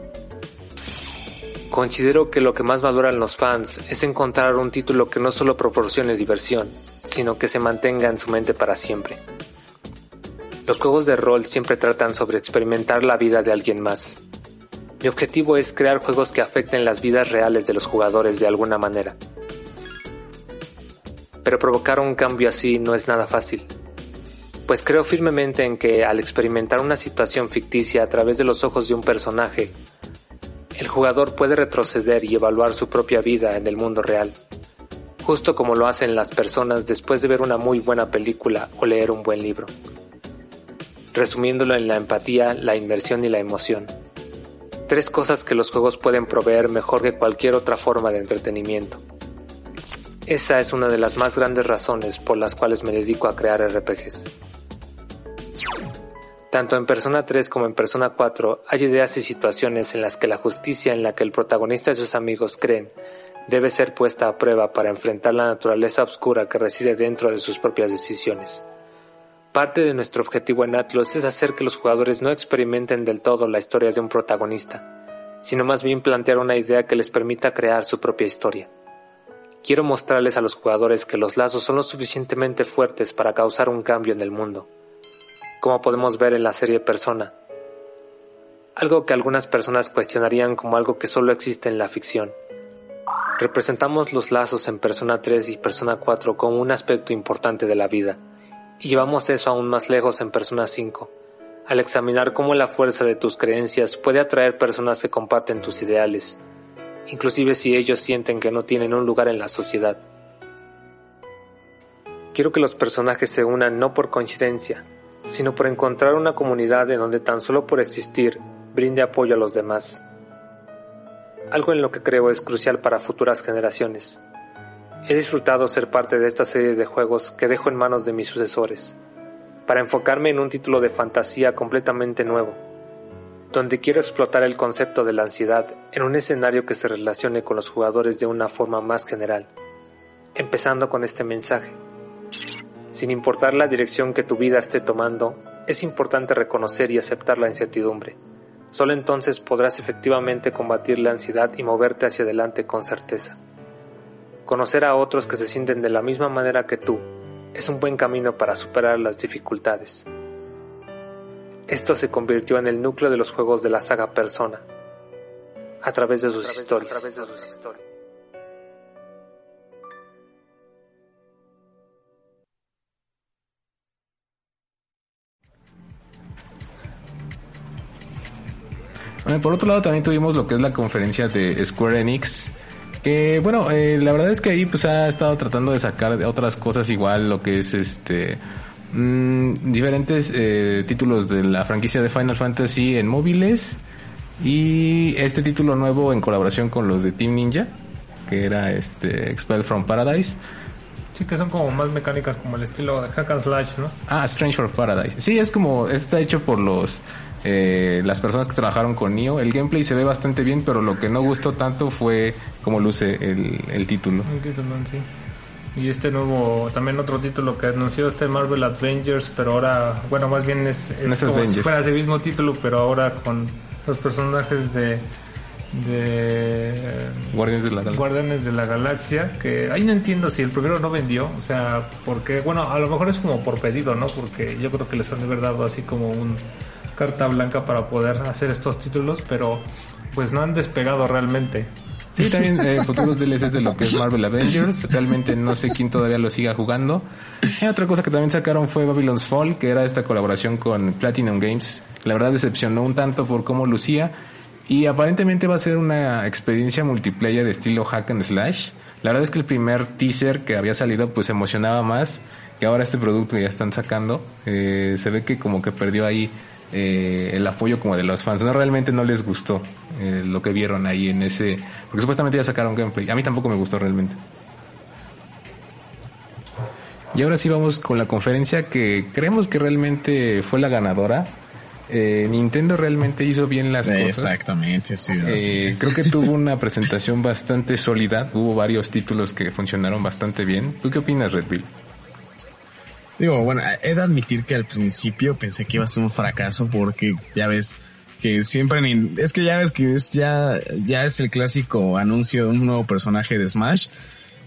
Considero que lo que más valoran los fans es encontrar un título que no solo proporcione diversión, sino que se mantenga en su mente para siempre. Los juegos de rol siempre tratan sobre experimentar la vida de alguien más, mi objetivo es crear juegos que afecten las vidas reales de los jugadores de alguna manera. Pero provocar un cambio así no es nada fácil, pues creo firmemente en que al experimentar una situación ficticia a través de los ojos de un personaje, el jugador puede retroceder y evaluar su propia vida en el mundo real, justo como lo hacen las personas después de ver una muy buena película o leer un buen libro, resumiéndolo en la empatía, la inmersión y la emoción tres cosas que los juegos pueden proveer mejor que cualquier otra forma de entretenimiento. Esa es una de las más grandes razones por las cuales me dedico a crear RPGs. Tanto en Persona 3 como en Persona 4 hay ideas y situaciones en las que la justicia en la que el protagonista y sus amigos creen debe ser puesta a prueba para enfrentar la naturaleza oscura que reside dentro de sus propias decisiones. Parte de nuestro objetivo en Atlas es hacer que los jugadores no experimenten del todo la historia de un protagonista, sino más bien plantear una idea que les permita crear su propia historia. Quiero mostrarles a los jugadores que los lazos son lo suficientemente fuertes para causar un cambio en el mundo, como podemos ver en la serie Persona, algo que algunas personas cuestionarían como algo que solo existe en la ficción. Representamos los lazos en Persona 3 y Persona 4 como un aspecto importante de la vida y llevamos eso aún más lejos en Persona 5, al examinar cómo la fuerza de tus creencias puede atraer personas que comparten tus ideales, inclusive si ellos sienten que no tienen un lugar en la sociedad. Quiero que los personajes se unan no por coincidencia, sino por encontrar una comunidad en donde tan solo por existir brinde apoyo a los demás. Algo en lo que creo es crucial para futuras generaciones. He disfrutado ser parte de esta serie de juegos que dejo en manos de mis sucesores, para enfocarme en un título de fantasía completamente nuevo. donde quiero explotar el concepto de la ansiedad en un escenario que se relacione con los jugadores de una forma más general, empezando con este mensaje. Sin importar la dirección que tu vida esté tomando, es importante reconocer y aceptar la incertidumbre. Solo entonces podrás efectivamente combatir la ansiedad y moverte hacia adelante con certeza. Conocer a otros que se sienten de la misma manera que tú es un buen camino para superar las dificultades. Esto se convirtió en el núcleo de los juegos de la saga Persona, a través de sus historias. por otro lado también tuvimos lo que es la conferencia de Square Enix. Que bueno, eh, la verdad es que ahí pues ha estado tratando de sacar otras cosas igual, lo que es este mmm, diferentes eh, títulos de la franquicia de Final Fantasy en móviles y este título nuevo en colaboración con los de Team Ninja, que era este Expel from Paradise. Sí, que son como más mecánicas, como el estilo de Hack and Slash, ¿no? Ah, Strange for Paradise. Sí, es como, está hecho por los eh, las personas que trabajaron con Nio. El gameplay se ve bastante bien, pero lo que no gustó tanto fue cómo luce el, el título. El título sí. Y este nuevo, también otro título que anunció este Marvel Avengers, pero ahora, bueno, más bien es, es como si fuera ese mismo título, pero ahora con los personajes de de Guardianes de la Galaxia. Guardianes de la Galaxia, que ahí no entiendo si el primero no vendió, o sea, porque, bueno, a lo mejor es como por pedido, ¿no? Porque yo creo que les han de haber dado así como un carta blanca para poder hacer estos títulos, pero pues no han despegado realmente. Sí, también eh, futuros DLCs de lo que es Marvel Avengers. Realmente no sé quién todavía lo siga jugando. Y otra cosa que también sacaron fue Babylon's Fall, que era esta colaboración con Platinum Games. La verdad decepcionó un tanto por cómo lucía. Y aparentemente va a ser una experiencia multiplayer de estilo hack and slash. La verdad es que el primer teaser que había salido pues emocionaba más que ahora este producto que ya están sacando. Eh, se ve que como que perdió ahí eh, el apoyo como de los fans. No, realmente no les gustó eh, lo que vieron ahí en ese... Porque supuestamente ya sacaron gameplay. A mí tampoco me gustó realmente. Y ahora sí vamos con la conferencia que creemos que realmente fue la ganadora. Eh, Nintendo realmente hizo bien las cosas. Exactamente, sí, Creo que tuvo una presentación bastante sólida. Hubo varios títulos que funcionaron bastante bien. ¿Tú qué opinas, Red Bill? Digo, bueno, he de admitir que al principio pensé que iba a ser un fracaso porque ya ves que siempre es que ya ves que es ya ya es el clásico anuncio de un nuevo personaje de Smash.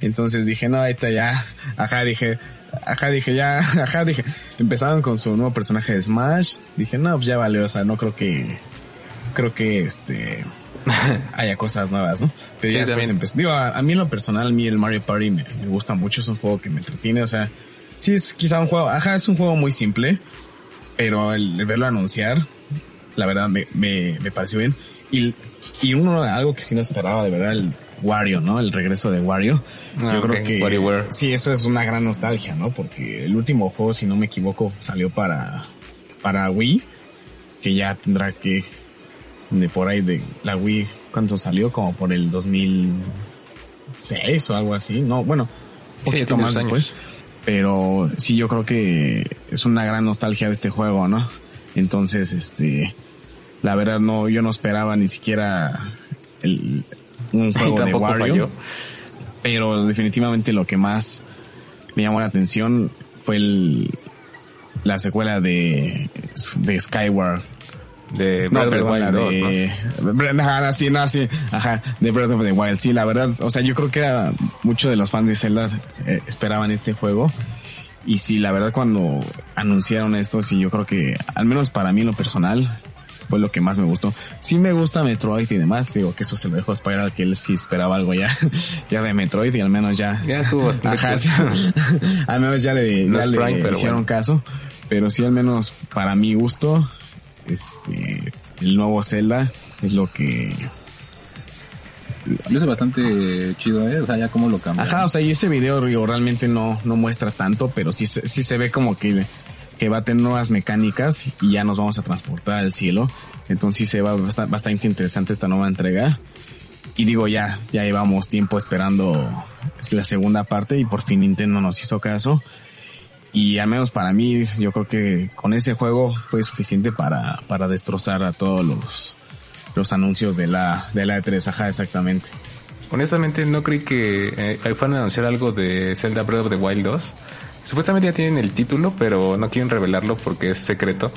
Entonces dije, no, ahí está ya. Ajá, dije, ajá, dije, ya, ajá, dije, empezaron con su nuevo personaje de Smash. Dije, no, pues ya vale, o sea, no creo que, creo que este, haya cosas nuevas, ¿no? Pero ya después empezó. Digo, a, mí en lo personal, a mí el Mario Party me, me gusta mucho, es un juego que me entretiene, o sea, sí es quizá un juego, ajá, es un juego muy simple, pero el, verlo anunciar, la verdad me, me, me pareció bien. Y, y uno, algo que sí no esperaba, de verdad, el Wario, ¿no? El regreso de Wario. Ah, Yo creo que sí, eso es una gran nostalgia, ¿no? Porque el último juego, si no me equivoco, salió para, para Wii, que ya tendrá que, de por ahí de la Wii, ¿cuánto salió? Como por el 2006 o algo así. No, bueno, un poquito más después. Pero sí, yo creo que es una gran nostalgia de este juego, ¿no? Entonces, este, la verdad no, yo no esperaba ni siquiera el, un juego de Wario. Pero definitivamente lo que más me llamó la atención fue el, la secuela de, de Skyward de Breath of the Wild 2, de, Ajá, sí, no, sí, ajá, de Breath of the Wild. Sí, la verdad, o sea, yo creo que muchos de los fans de Zelda eh, esperaban este juego. Y sí, la verdad, cuando anunciaron esto, sí, yo creo que, al menos para mí en lo personal, fue lo que más me gustó. Sí me gusta Metroid y demás, digo que eso se lo dejó a Spiral, que él sí esperaba algo ya, ya de Metroid y al menos ya. Ya estuvo bastante. Ajá, al menos ya le, ya le hicieron caso. Pero sí, al menos para mi gusto, este, el nuevo Zelda es lo que es bastante chido, ¿eh? O sea, ya como lo cambia. Ajá, o sea, y ese video realmente no, no muestra tanto, pero sí, sí se ve como que, que va a tener nuevas mecánicas y ya nos vamos a transportar al cielo. Entonces sí se va bastante interesante esta nueva entrega. Y digo, ya, ya llevamos tiempo esperando la segunda parte y por fin Nintendo nos hizo caso. Y al menos para mí, yo creo que con ese juego fue suficiente para, para destrozar a todos los, los anuncios de la, de la E3, ajá, exactamente. Honestamente no creí que eh, fueran a anunciar algo de Zelda Breath of the Wild 2. Supuestamente ya tienen el título, pero no quieren revelarlo porque es secreto.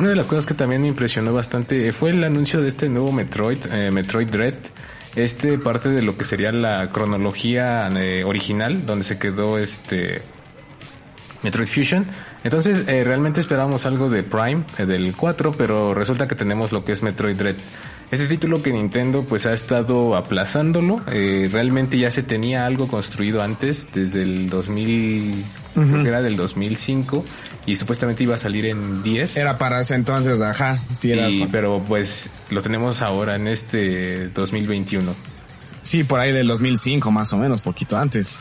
Una de las cosas que también me impresionó bastante fue el anuncio de este nuevo Metroid, eh, Metroid Dread. Este parte de lo que sería la cronología eh, original, donde se quedó este Metroid Fusion. Entonces, eh, realmente esperábamos algo de Prime, del 4, pero resulta que tenemos lo que es Metroid Dread. Este título que Nintendo pues ha estado aplazándolo, realmente ya se tenía algo construido antes, desde el 2000, creo que era del 2005, y supuestamente iba a salir en 10. Era para ese entonces, ajá. Sí, era pero pues lo tenemos ahora en este 2021. Sí, por ahí del 2005 más o menos, poquito antes.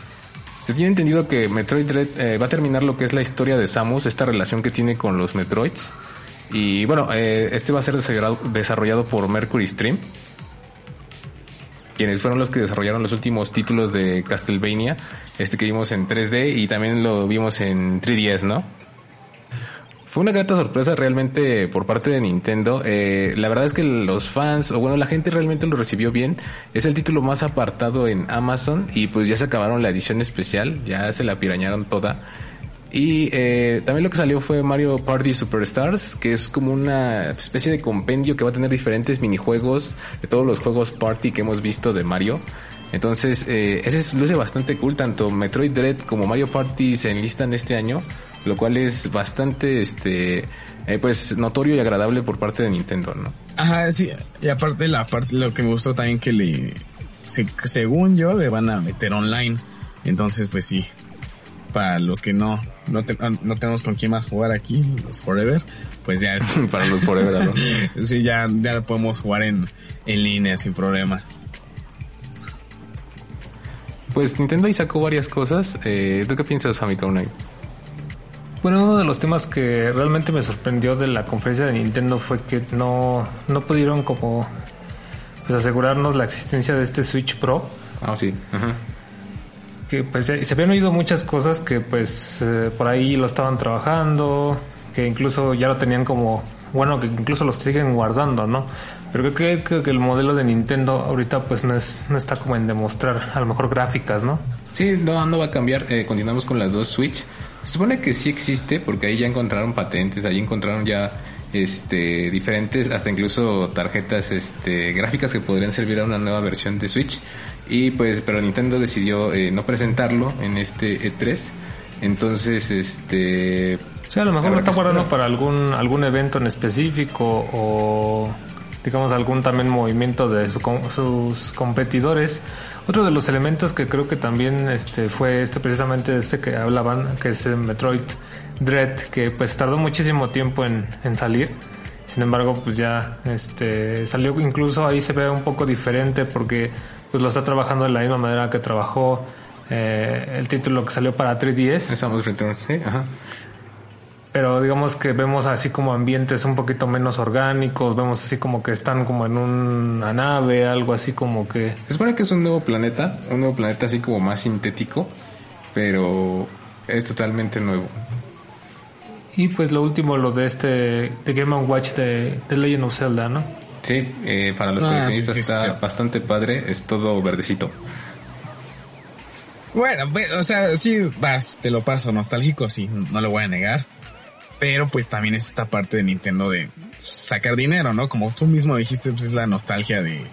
Se tiene entendido que Metroid Dread eh, va a terminar lo que es la historia de Samus, esta relación que tiene con los Metroids. Y bueno, eh, este va a ser desarrollado, desarrollado por Mercury Stream, quienes fueron los que desarrollaron los últimos títulos de Castlevania, este que vimos en 3D y también lo vimos en 3DS, ¿no? Fue una grata sorpresa realmente por parte de Nintendo. Eh, la verdad es que los fans, o bueno, la gente realmente lo recibió bien. Es el título más apartado en Amazon y pues ya se acabaron la edición especial, ya se la pirañaron toda. Y eh, también lo que salió fue Mario Party Superstars, que es como una especie de compendio que va a tener diferentes minijuegos de todos los juegos Party que hemos visto de Mario. Entonces, eh, ese luce bastante cool, tanto Metroid Dread como Mario Party se enlistan este año lo cual es bastante, este, eh, pues notorio y agradable por parte de Nintendo, ¿no? Ajá, sí, y aparte la parte, lo que me gustó también que le, según yo, le van a meter online, entonces pues sí, para los que no, no, no tenemos con quién más jugar aquí, los Forever, pues ya es para los Forever, ¿no? sí, ya, ya podemos jugar en, en línea sin problema. Pues Nintendo ahí sacó varias cosas. Eh, ¿Tú qué piensas, Famicom Night? Bueno, uno de los temas que realmente me sorprendió de la conferencia de Nintendo fue que no, no pudieron como pues asegurarnos la existencia de este Switch Pro. Ah, sí. Que pues se habían oído muchas cosas que pues eh, por ahí lo estaban trabajando, que incluso ya lo tenían como, bueno, que incluso los siguen guardando, ¿no? Pero creo que, que el modelo de Nintendo ahorita pues no, es, no está como en demostrar a lo mejor gráficas, ¿no? Sí, no, no va a cambiar. Eh, continuamos con las dos Switch. Se supone que sí existe porque ahí ya encontraron patentes, ahí encontraron ya este diferentes hasta incluso tarjetas este gráficas que podrían servir a una nueva versión de Switch. Y pues pero Nintendo decidió eh, no presentarlo en este E3 entonces este sí a lo mejor lo está guardando para algún algún evento en específico o digamos algún también movimiento de sus competidores otro de los elementos que creo que también este fue este precisamente este que hablaban, que es el Metroid Dread, que pues tardó muchísimo tiempo en, salir. Sin embargo, pues ya este salió incluso ahí se ve un poco diferente porque pues lo está trabajando de la misma manera que trabajó eh, el título que salió para 3DS. Estamos Return, sí, ajá pero digamos que vemos así como ambientes un poquito menos orgánicos, vemos así como que están como en una nave, algo así como que... Se supone que es un nuevo planeta, un nuevo planeta así como más sintético, pero es totalmente nuevo. Y pues lo último, lo de este, de Game Watch de, de Legend of Zelda, ¿no? Sí, eh, para los ah, coleccionistas está bastante padre, es todo verdecito. Bueno, o sea, sí, vas, te lo paso nostálgico, sí, no lo voy a negar. Pero pues también es esta parte de Nintendo de sacar dinero, ¿no? Como tú mismo dijiste, pues es la nostalgia de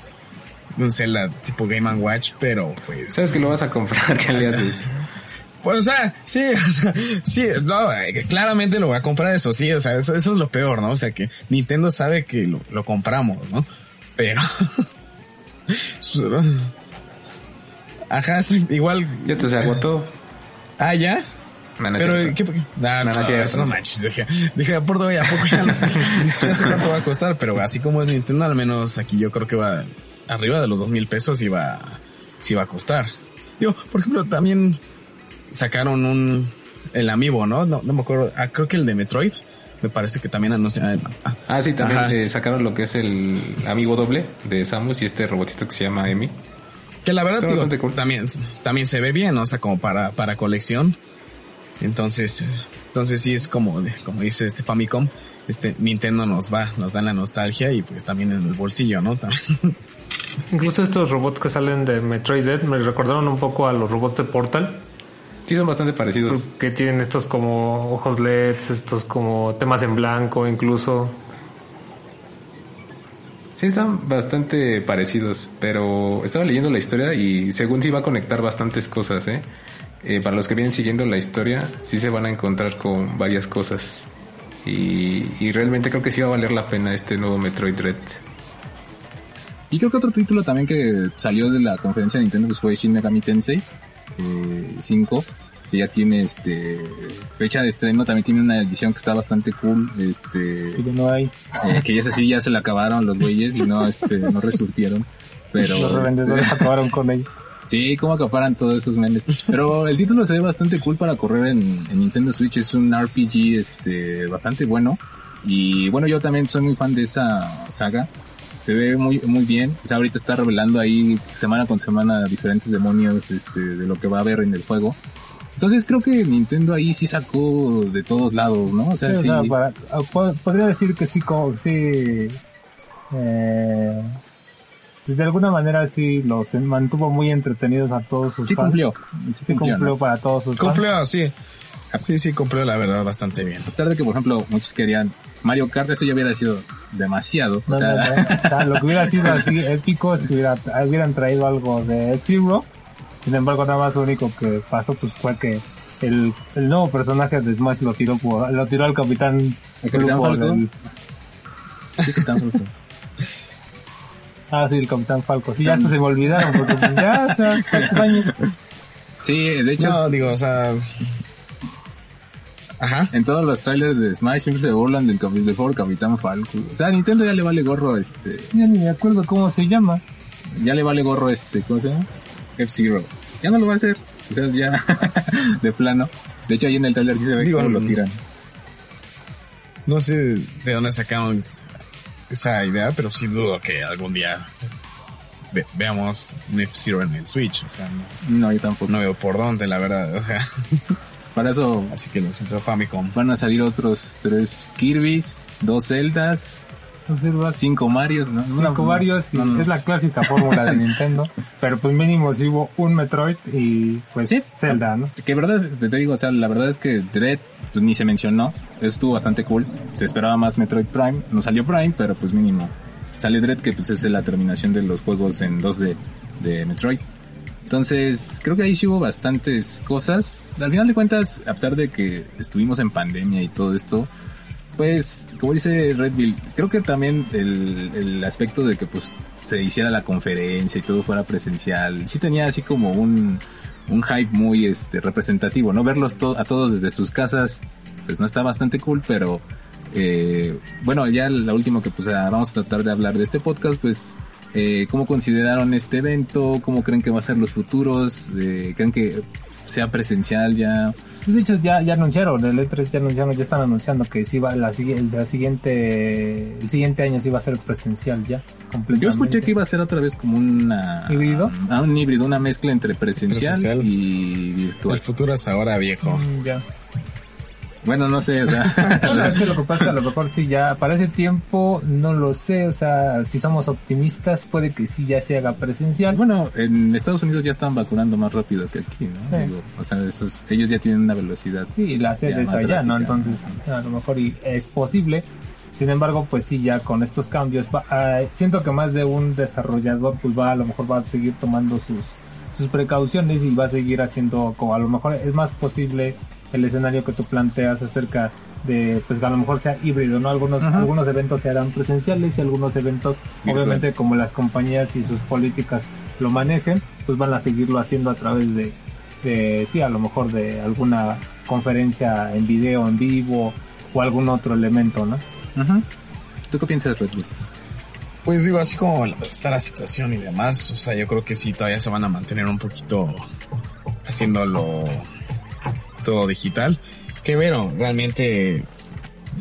un Zelda tipo Game Watch, pero pues... Sabes que lo vas a comprar, ¿qué le haces? Pues, o sea, sí, o sea, sí, no, eh, claramente lo voy a comprar, eso sí, o sea, eso, es lo peor, ¿no? O sea, que Nintendo sabe que lo, lo compramos, ¿no? Pero... Ajá, sí, igual... Ya te se agotó. Ah, ¿ya? Pero, ¿qué? No, no, no, manches. Dije, dije, por todavía a poco ya no, ni siquiera sé cuánto va a costar, pero así como es Nintendo, al menos aquí yo creo que va arriba de los dos mil pesos y va, sí va a costar. Digo, por ejemplo, también sacaron un, el Amiibo, ¿no? No, no me acuerdo, ah, creo que el de Metroid. Me parece que también anunciaron. Ah, ah, sí, también sacaron lo que es el amigo doble de Samus y este robotito que se llama Emi. Que la verdad también, también se ve bien, o sea, como para, para colección. Entonces, entonces sí es como, como dice este Famicom, este Nintendo nos va, nos da la nostalgia y pues también en el bolsillo, ¿no? Incluso estos robots que salen de Metroid Dead me recordaron un poco a los robots de Portal. Sí, son bastante parecidos. Que tienen estos como ojos LEDs, estos como temas en blanco incluso. Sí, están bastante parecidos, pero estaba leyendo la historia y según sí va a conectar bastantes cosas, ¿eh? ¿Eh? para los que vienen siguiendo la historia, sí se van a encontrar con varias cosas. Y, y realmente creo que sí va a valer la pena este nuevo Metroid Dread. Y creo que otro título también que salió de la conferencia de Nintendo pues, fue Shin Megami Tensei 5 eh, que ya tiene este fecha de estreno, también tiene una edición que está bastante cool, este que no hay, eh, que ya es así, ya se la acabaron los güeyes y no este no resurtieron, pero los revendedores este, acabaron con él. Sí, cómo acaparan todos esos memes. Pero el título se ve bastante cool para correr en, Nintendo Switch, es un RPG este bastante bueno y bueno, yo también soy muy fan de esa saga. Se ve muy muy bien. O sea, ahorita está revelando ahí semana con semana diferentes demonios este, de lo que va a haber en el juego. Entonces creo que Nintendo ahí sí sacó de todos lados, ¿no? O sea, sí. Ah, podría decir que sí, como, sí. Eh, pues de alguna manera sí los mantuvo muy entretenidos a todos sus sí Cumplió. Sí, cumplió. para todos sus Cumplió, sí. Sí, sí, cumplió la verdad bastante bien. A pesar de que, por ejemplo, muchos querían Mario Kart, eso ya hubiera sido demasiado. o, sea... lo que hubiera sido así épico es que hubieran traído algo de F-Zero sin embargo, nada más lo único que pasó pues fue que el, el nuevo personaje de Smash lo tiró lo tiró al capitán el capitán Falco. Del... ah, sí, el capitán Falco. Sí, ya hasta se me olvidaron porque pues, ya, o sea, ¿cuántos años? Sí, de hecho. No, digo, o sea, Ajá. En todos los trailers de Smash siempre se burlan del, del Capitán Falco. O sea, a Nintendo ya le vale gorro este. Ya ni me acuerdo cómo se llama. Ya le vale gorro este, ¿cómo se llama? F-Zero. Ya no lo va a hacer. O sea, ya de plano. De hecho, ahí en el trailer sí se ve cómo lo tiran. No sé de dónde sacaron esa idea, pero sí dudo que algún día veamos un F-Zero en el Switch. O sea, no, yo tampoco. No veo por dónde, la verdad. O sea, para eso. Así que lo siento, Famicom. Van a salir otros tres Kirby's, dos Zeldas, Cinco Marios, ¿no? Cinco Marios es la clásica fórmula de Nintendo. Pero pues mínimo si hubo un Metroid y pues Zelda, ¿no? Que verdad, te digo, o sea, la verdad es que Dread pues ni se mencionó. Eso estuvo bastante cool. Se esperaba más Metroid Prime. No salió Prime, pero pues mínimo. Sale Dread que pues es la terminación de los juegos en 2D de Metroid. Entonces, creo que ahí sí hubo bastantes cosas. Al final de cuentas, a pesar de que estuvimos en pandemia y todo esto, pues, como dice Redville, creo que también el, el aspecto de que pues se hiciera la conferencia y todo fuera presencial, sí tenía así como un, un hype muy este representativo, ¿no? Verlos a todos desde sus casas, pues no está bastante cool, pero eh, bueno, ya la última que pues ah, vamos a tratar de hablar de este podcast, pues eh, cómo consideraron este evento, cómo creen que va a ser los futuros, eh, creen que sea presencial ya. Pues de hecho ya, ya anunciaron, el E3 ya anunciaron, ya están anunciando que sí va la, la siguiente, el siguiente año sí va a ser presencial ya, Yo escuché que iba a ser otra vez como una... ¿Híbrido? Ah, un híbrido, una mezcla entre presencial, y virtual. El futuro es ahora viejo. Mm, ya. Bueno, no sé, o sea. es que lo que pasa, a lo mejor sí, ya para ese tiempo no lo sé, o sea, si somos optimistas, puede que sí ya se haga presencial. Bueno, en Estados Unidos ya están vacunando más rápido que aquí, ¿no? Sí. o sea, esos, ellos ya tienen una velocidad. Sí, la sede es allá, ¿no? Entonces, a lo mejor es posible. Sin embargo, pues sí, ya con estos cambios, siento que más de un desarrollador, pues va, a lo mejor va a seguir tomando sus, sus precauciones y va a seguir haciendo como a lo mejor es más posible el escenario que tú planteas acerca de pues a lo mejor sea híbrido, ¿no? Algunos algunos eventos se harán presenciales y algunos eventos obviamente como las compañías y sus políticas lo manejen, pues van a seguirlo haciendo a través de de sí, a lo mejor de alguna conferencia en video en vivo o algún otro elemento, ¿no? ¿Tú qué piensas, Red Pues digo, así como está la situación y demás, o sea, yo creo que sí todavía se van a mantener un poquito haciéndolo digital. Que bueno, realmente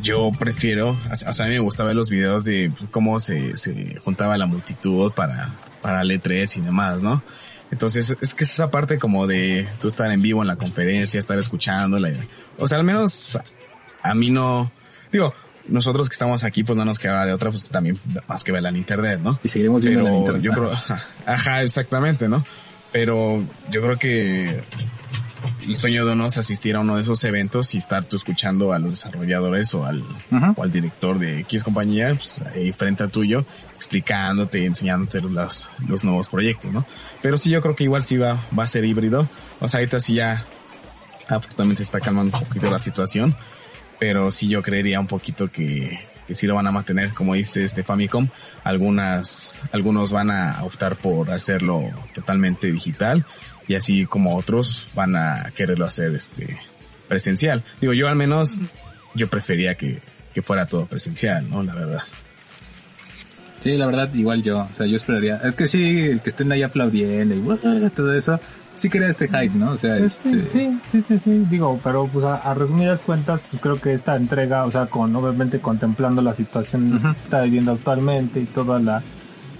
yo prefiero, o sea, a mí me gustaba ver los videos de cómo se, se juntaba la multitud para, para el E3 y demás, ¿no? Entonces, es que es esa parte como de tú estar en vivo en la conferencia, estar escuchándola. O sea, al menos a mí no, digo, nosotros que estamos aquí, pues no nos queda de otra, pues también más que verla en internet, ¿no? Y seguiremos viendo en internet. Yo creo, ajá, exactamente, ¿no? Pero yo creo que el sueño de uno es asistir a uno de esos eventos y estar tú escuchando a los desarrolladores o al, o al director de X compañía, pues ahí frente a tuyo, explicándote, enseñándote los, los nuevos proyectos, ¿no? Pero sí, yo creo que igual sí va, va a ser híbrido. O sea, ahorita sí ya absolutamente está calmando un poquito la situación, pero sí yo creería un poquito que, que sí lo van a mantener, como dice este Famicom, algunas, algunos van a optar por hacerlo totalmente digital y así como otros van a quererlo hacer este presencial. Digo, yo al menos yo prefería que, que fuera todo presencial, ¿no? La verdad. Sí, la verdad, igual yo, o sea, yo esperaría, es que sí, que estén ahí aplaudiendo y todo eso, sí crea este hype, ¿no? O sea, este... sí, sí, sí, sí, digo, pero pues a, resumidas cuentas, pues creo que esta entrega, o sea, con obviamente contemplando la situación que se está viviendo actualmente y toda la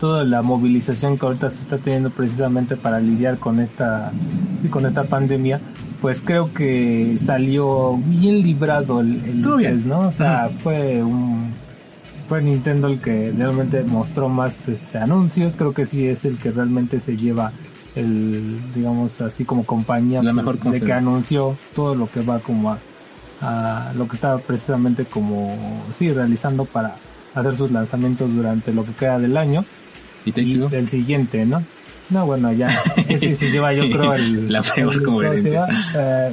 toda la movilización que ahorita se está teniendo precisamente para lidiar con esta sí con esta pandemia pues creo que salió bien librado el, el ¿no? O sea, fue un fue Nintendo el que realmente mostró más este anuncios, creo que sí es el que realmente se lleva el digamos así como compañía La mejor de que anunció todo lo que va como a, a lo que estaba precisamente como sí realizando para hacer sus lanzamientos durante lo que queda del año y, el siguiente, ¿no? No, bueno, ya, ese se lleva yo creo el... la peor conferencia. Eh,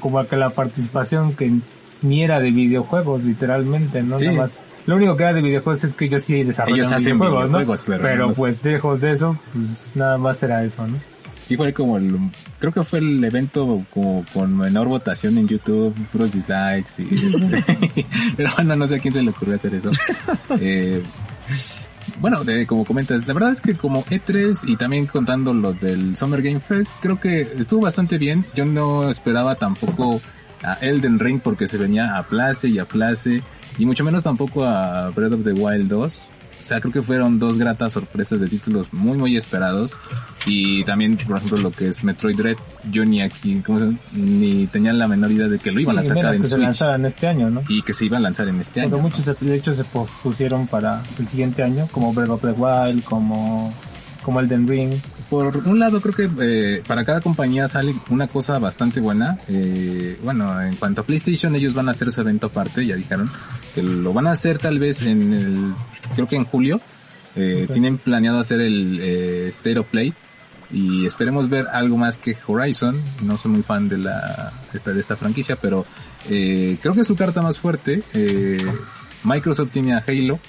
como que la participación que ni era de videojuegos, literalmente, ¿no? Nada más. Lo único que era de videojuegos es que ellos sí desarrollan videojuegos, ¿no? Pero, pues lejos de eso, pues nada más era eso, ¿no? Sí fue como el, creo que fue el evento como con menor votación en YouTube, puros dislikes y, pero bueno, no sé a quién se le ocurrió hacer eso. eh, bueno, como comentas, la verdad es que como E3 y también contando lo del Summer Game Fest, creo que estuvo bastante bien. Yo no esperaba tampoco a Elden Ring porque se venía a place y a place, y mucho menos tampoco a Breath of the Wild 2. O sea, creo que fueron dos gratas sorpresas de títulos muy, muy esperados. Y también, por ejemplo, lo que es Metroid Dread, yo ni aquí, ¿cómo ni tenía la menor idea de que lo iban a sacar en que Switch. Se en este año, ¿no? Y que se iba a lanzar en este año. muchos, de hecho, se pusieron para el siguiente año, como Breath of the Wild, como, como Elden Ring. Por un lado, creo que eh, para cada compañía sale una cosa bastante buena. Eh, bueno, en cuanto a PlayStation, ellos van a hacer su evento aparte, ya dijeron que lo van a hacer tal vez en el, creo que en julio. Eh, Tienen planeado hacer el eh, State of Play y esperemos ver algo más que Horizon. No soy muy fan de la esta, de esta franquicia, pero eh, creo que es su carta más fuerte. Eh, Microsoft tiene a Halo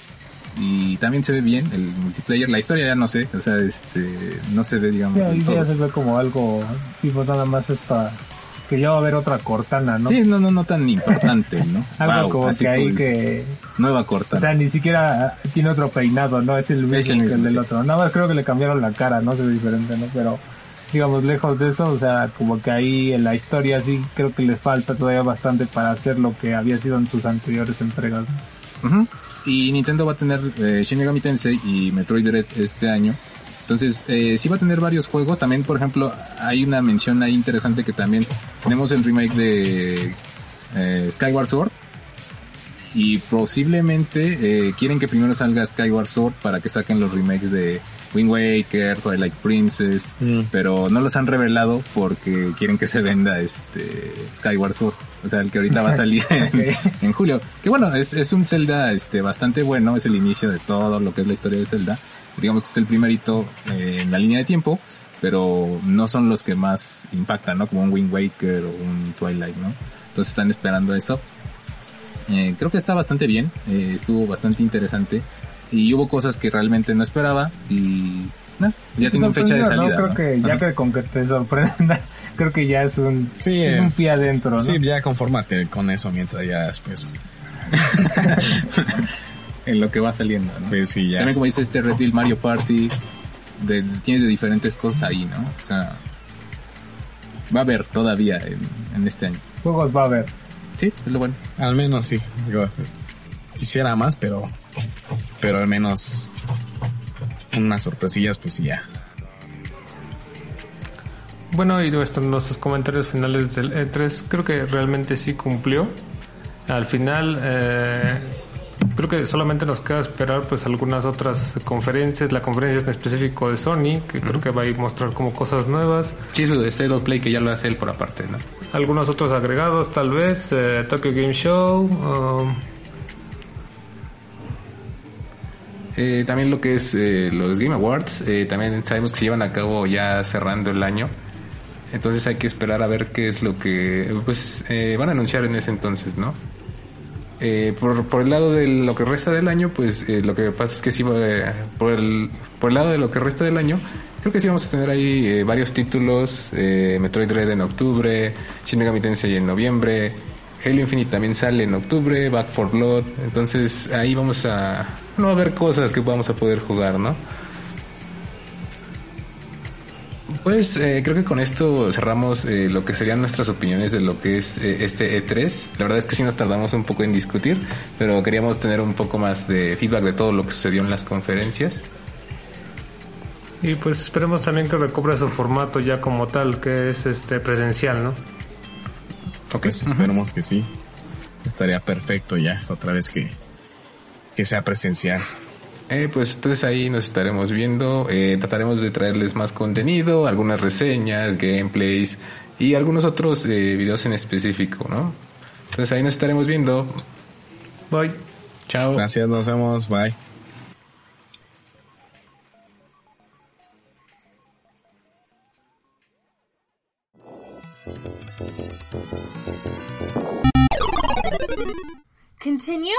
y también se ve bien el multiplayer. La historia ya no sé, o sea, este, no se ve, digamos. Sí, ya se ve como algo tipo nada más esta que ya va a haber otra Cortana, ¿no? Sí, no, no, no tan importante, ¿no? Algo como que hay que... Nueva Cortana. O sea, ni siquiera tiene otro peinado, ¿no? Es el mismo que el del otro. Nada más creo que le cambiaron la cara, ¿no? Se ve diferente, ¿no? Pero, digamos, lejos de eso, o sea, como que ahí en la historia sí creo que le falta todavía bastante para hacer lo que había sido en sus anteriores entregas. Y Nintendo va a tener eh, Shin Tensei y Metroid Dread este año entonces, eh, sí va a tener varios juegos. También, por ejemplo, hay una mención ahí interesante que también tenemos el remake de eh, Skyward Sword. Y posiblemente eh, quieren que primero salga Skyward Sword para que saquen los remakes de Wind Waker, Twilight Princess, mm. pero no los han revelado porque quieren que se venda este Skyward Sword, o sea, el que ahorita va a salir en, julio. Que bueno, es, es un Zelda este bastante bueno, es el inicio de todo lo que es la historia de Zelda digamos que es el primerito eh, en la línea de tiempo, pero no son los que más impactan, ¿no? Como un Wind Waker o un Twilight, ¿no? Entonces están esperando eso. Eh, creo que está bastante bien, eh, estuvo bastante interesante y hubo cosas que realmente no esperaba y ya tienen fecha de salida. Creo que ya que con que te sorprenda, creo que ya es un, es un pie adentro, ¿no? Sí, ya conformate con eso mientras ya después. en lo que va saliendo, ¿no? Pues sí, ya. También como dice este Red Bull Mario Party, de, tienes de diferentes cosas ahí, ¿no? O sea, va a haber todavía en, este año. Juegos va a haber. Sí, es lo bueno. Al menos sí. quisiera más, pero, pero al menos unas sorpresillas, pues ya. Bueno, y nuestros comentarios finales del E3, creo que realmente sí cumplió. Al final, eh, creo que solamente nos queda esperar pues algunas otras conferencias, la conferencia en específico de Sony, que creo que va a ir mostrar como cosas nuevas. Sí, eso de State Play que ya lo hace él por aparte, ¿no? Algunos otros agregados tal vez, eh, Tokyo Game Show. Um, eh, también lo que es eh, los Game Awards, eh, también sabemos que se llevan a cabo ya cerrando el año. Entonces hay que esperar a ver qué es lo que pues eh, van a anunciar en ese entonces, ¿no? Eh, por, por el lado de lo que resta del año, pues eh, lo que pasa es que sí, por, el, por el lado de lo que resta del año, creo que sí vamos a tener ahí varios títulos, Metroid Red en octubre, Shin Megami Tensei en noviembre, Halo Infinite también sale en octubre, Back 4 Blood, entonces ahí vamos a, no a ver cosas que vamos a poder jugar, ¿no? Pues eh, creo que con esto cerramos eh, lo que serían nuestras opiniones de lo que es eh, este E3. La verdad es que sí nos tardamos un poco en discutir, pero queríamos tener un poco más de feedback de todo lo que sucedió en las conferencias. y pues esperemos también que recobre su formato ya como tal, que es este presencial, ¿no? Ok, pues esperemos que sí. Estaría perfecto ya, otra vez que, que sea presencial. Eh, pues entonces ahí nos estaremos viendo. Eh, trataremos de traerles más contenido, algunas reseñas, gameplays y algunos otros eh, videos en específico, ¿no? Entonces ahí nos estaremos viendo. Bye. Chao. Gracias, nos vemos, bye. Continue?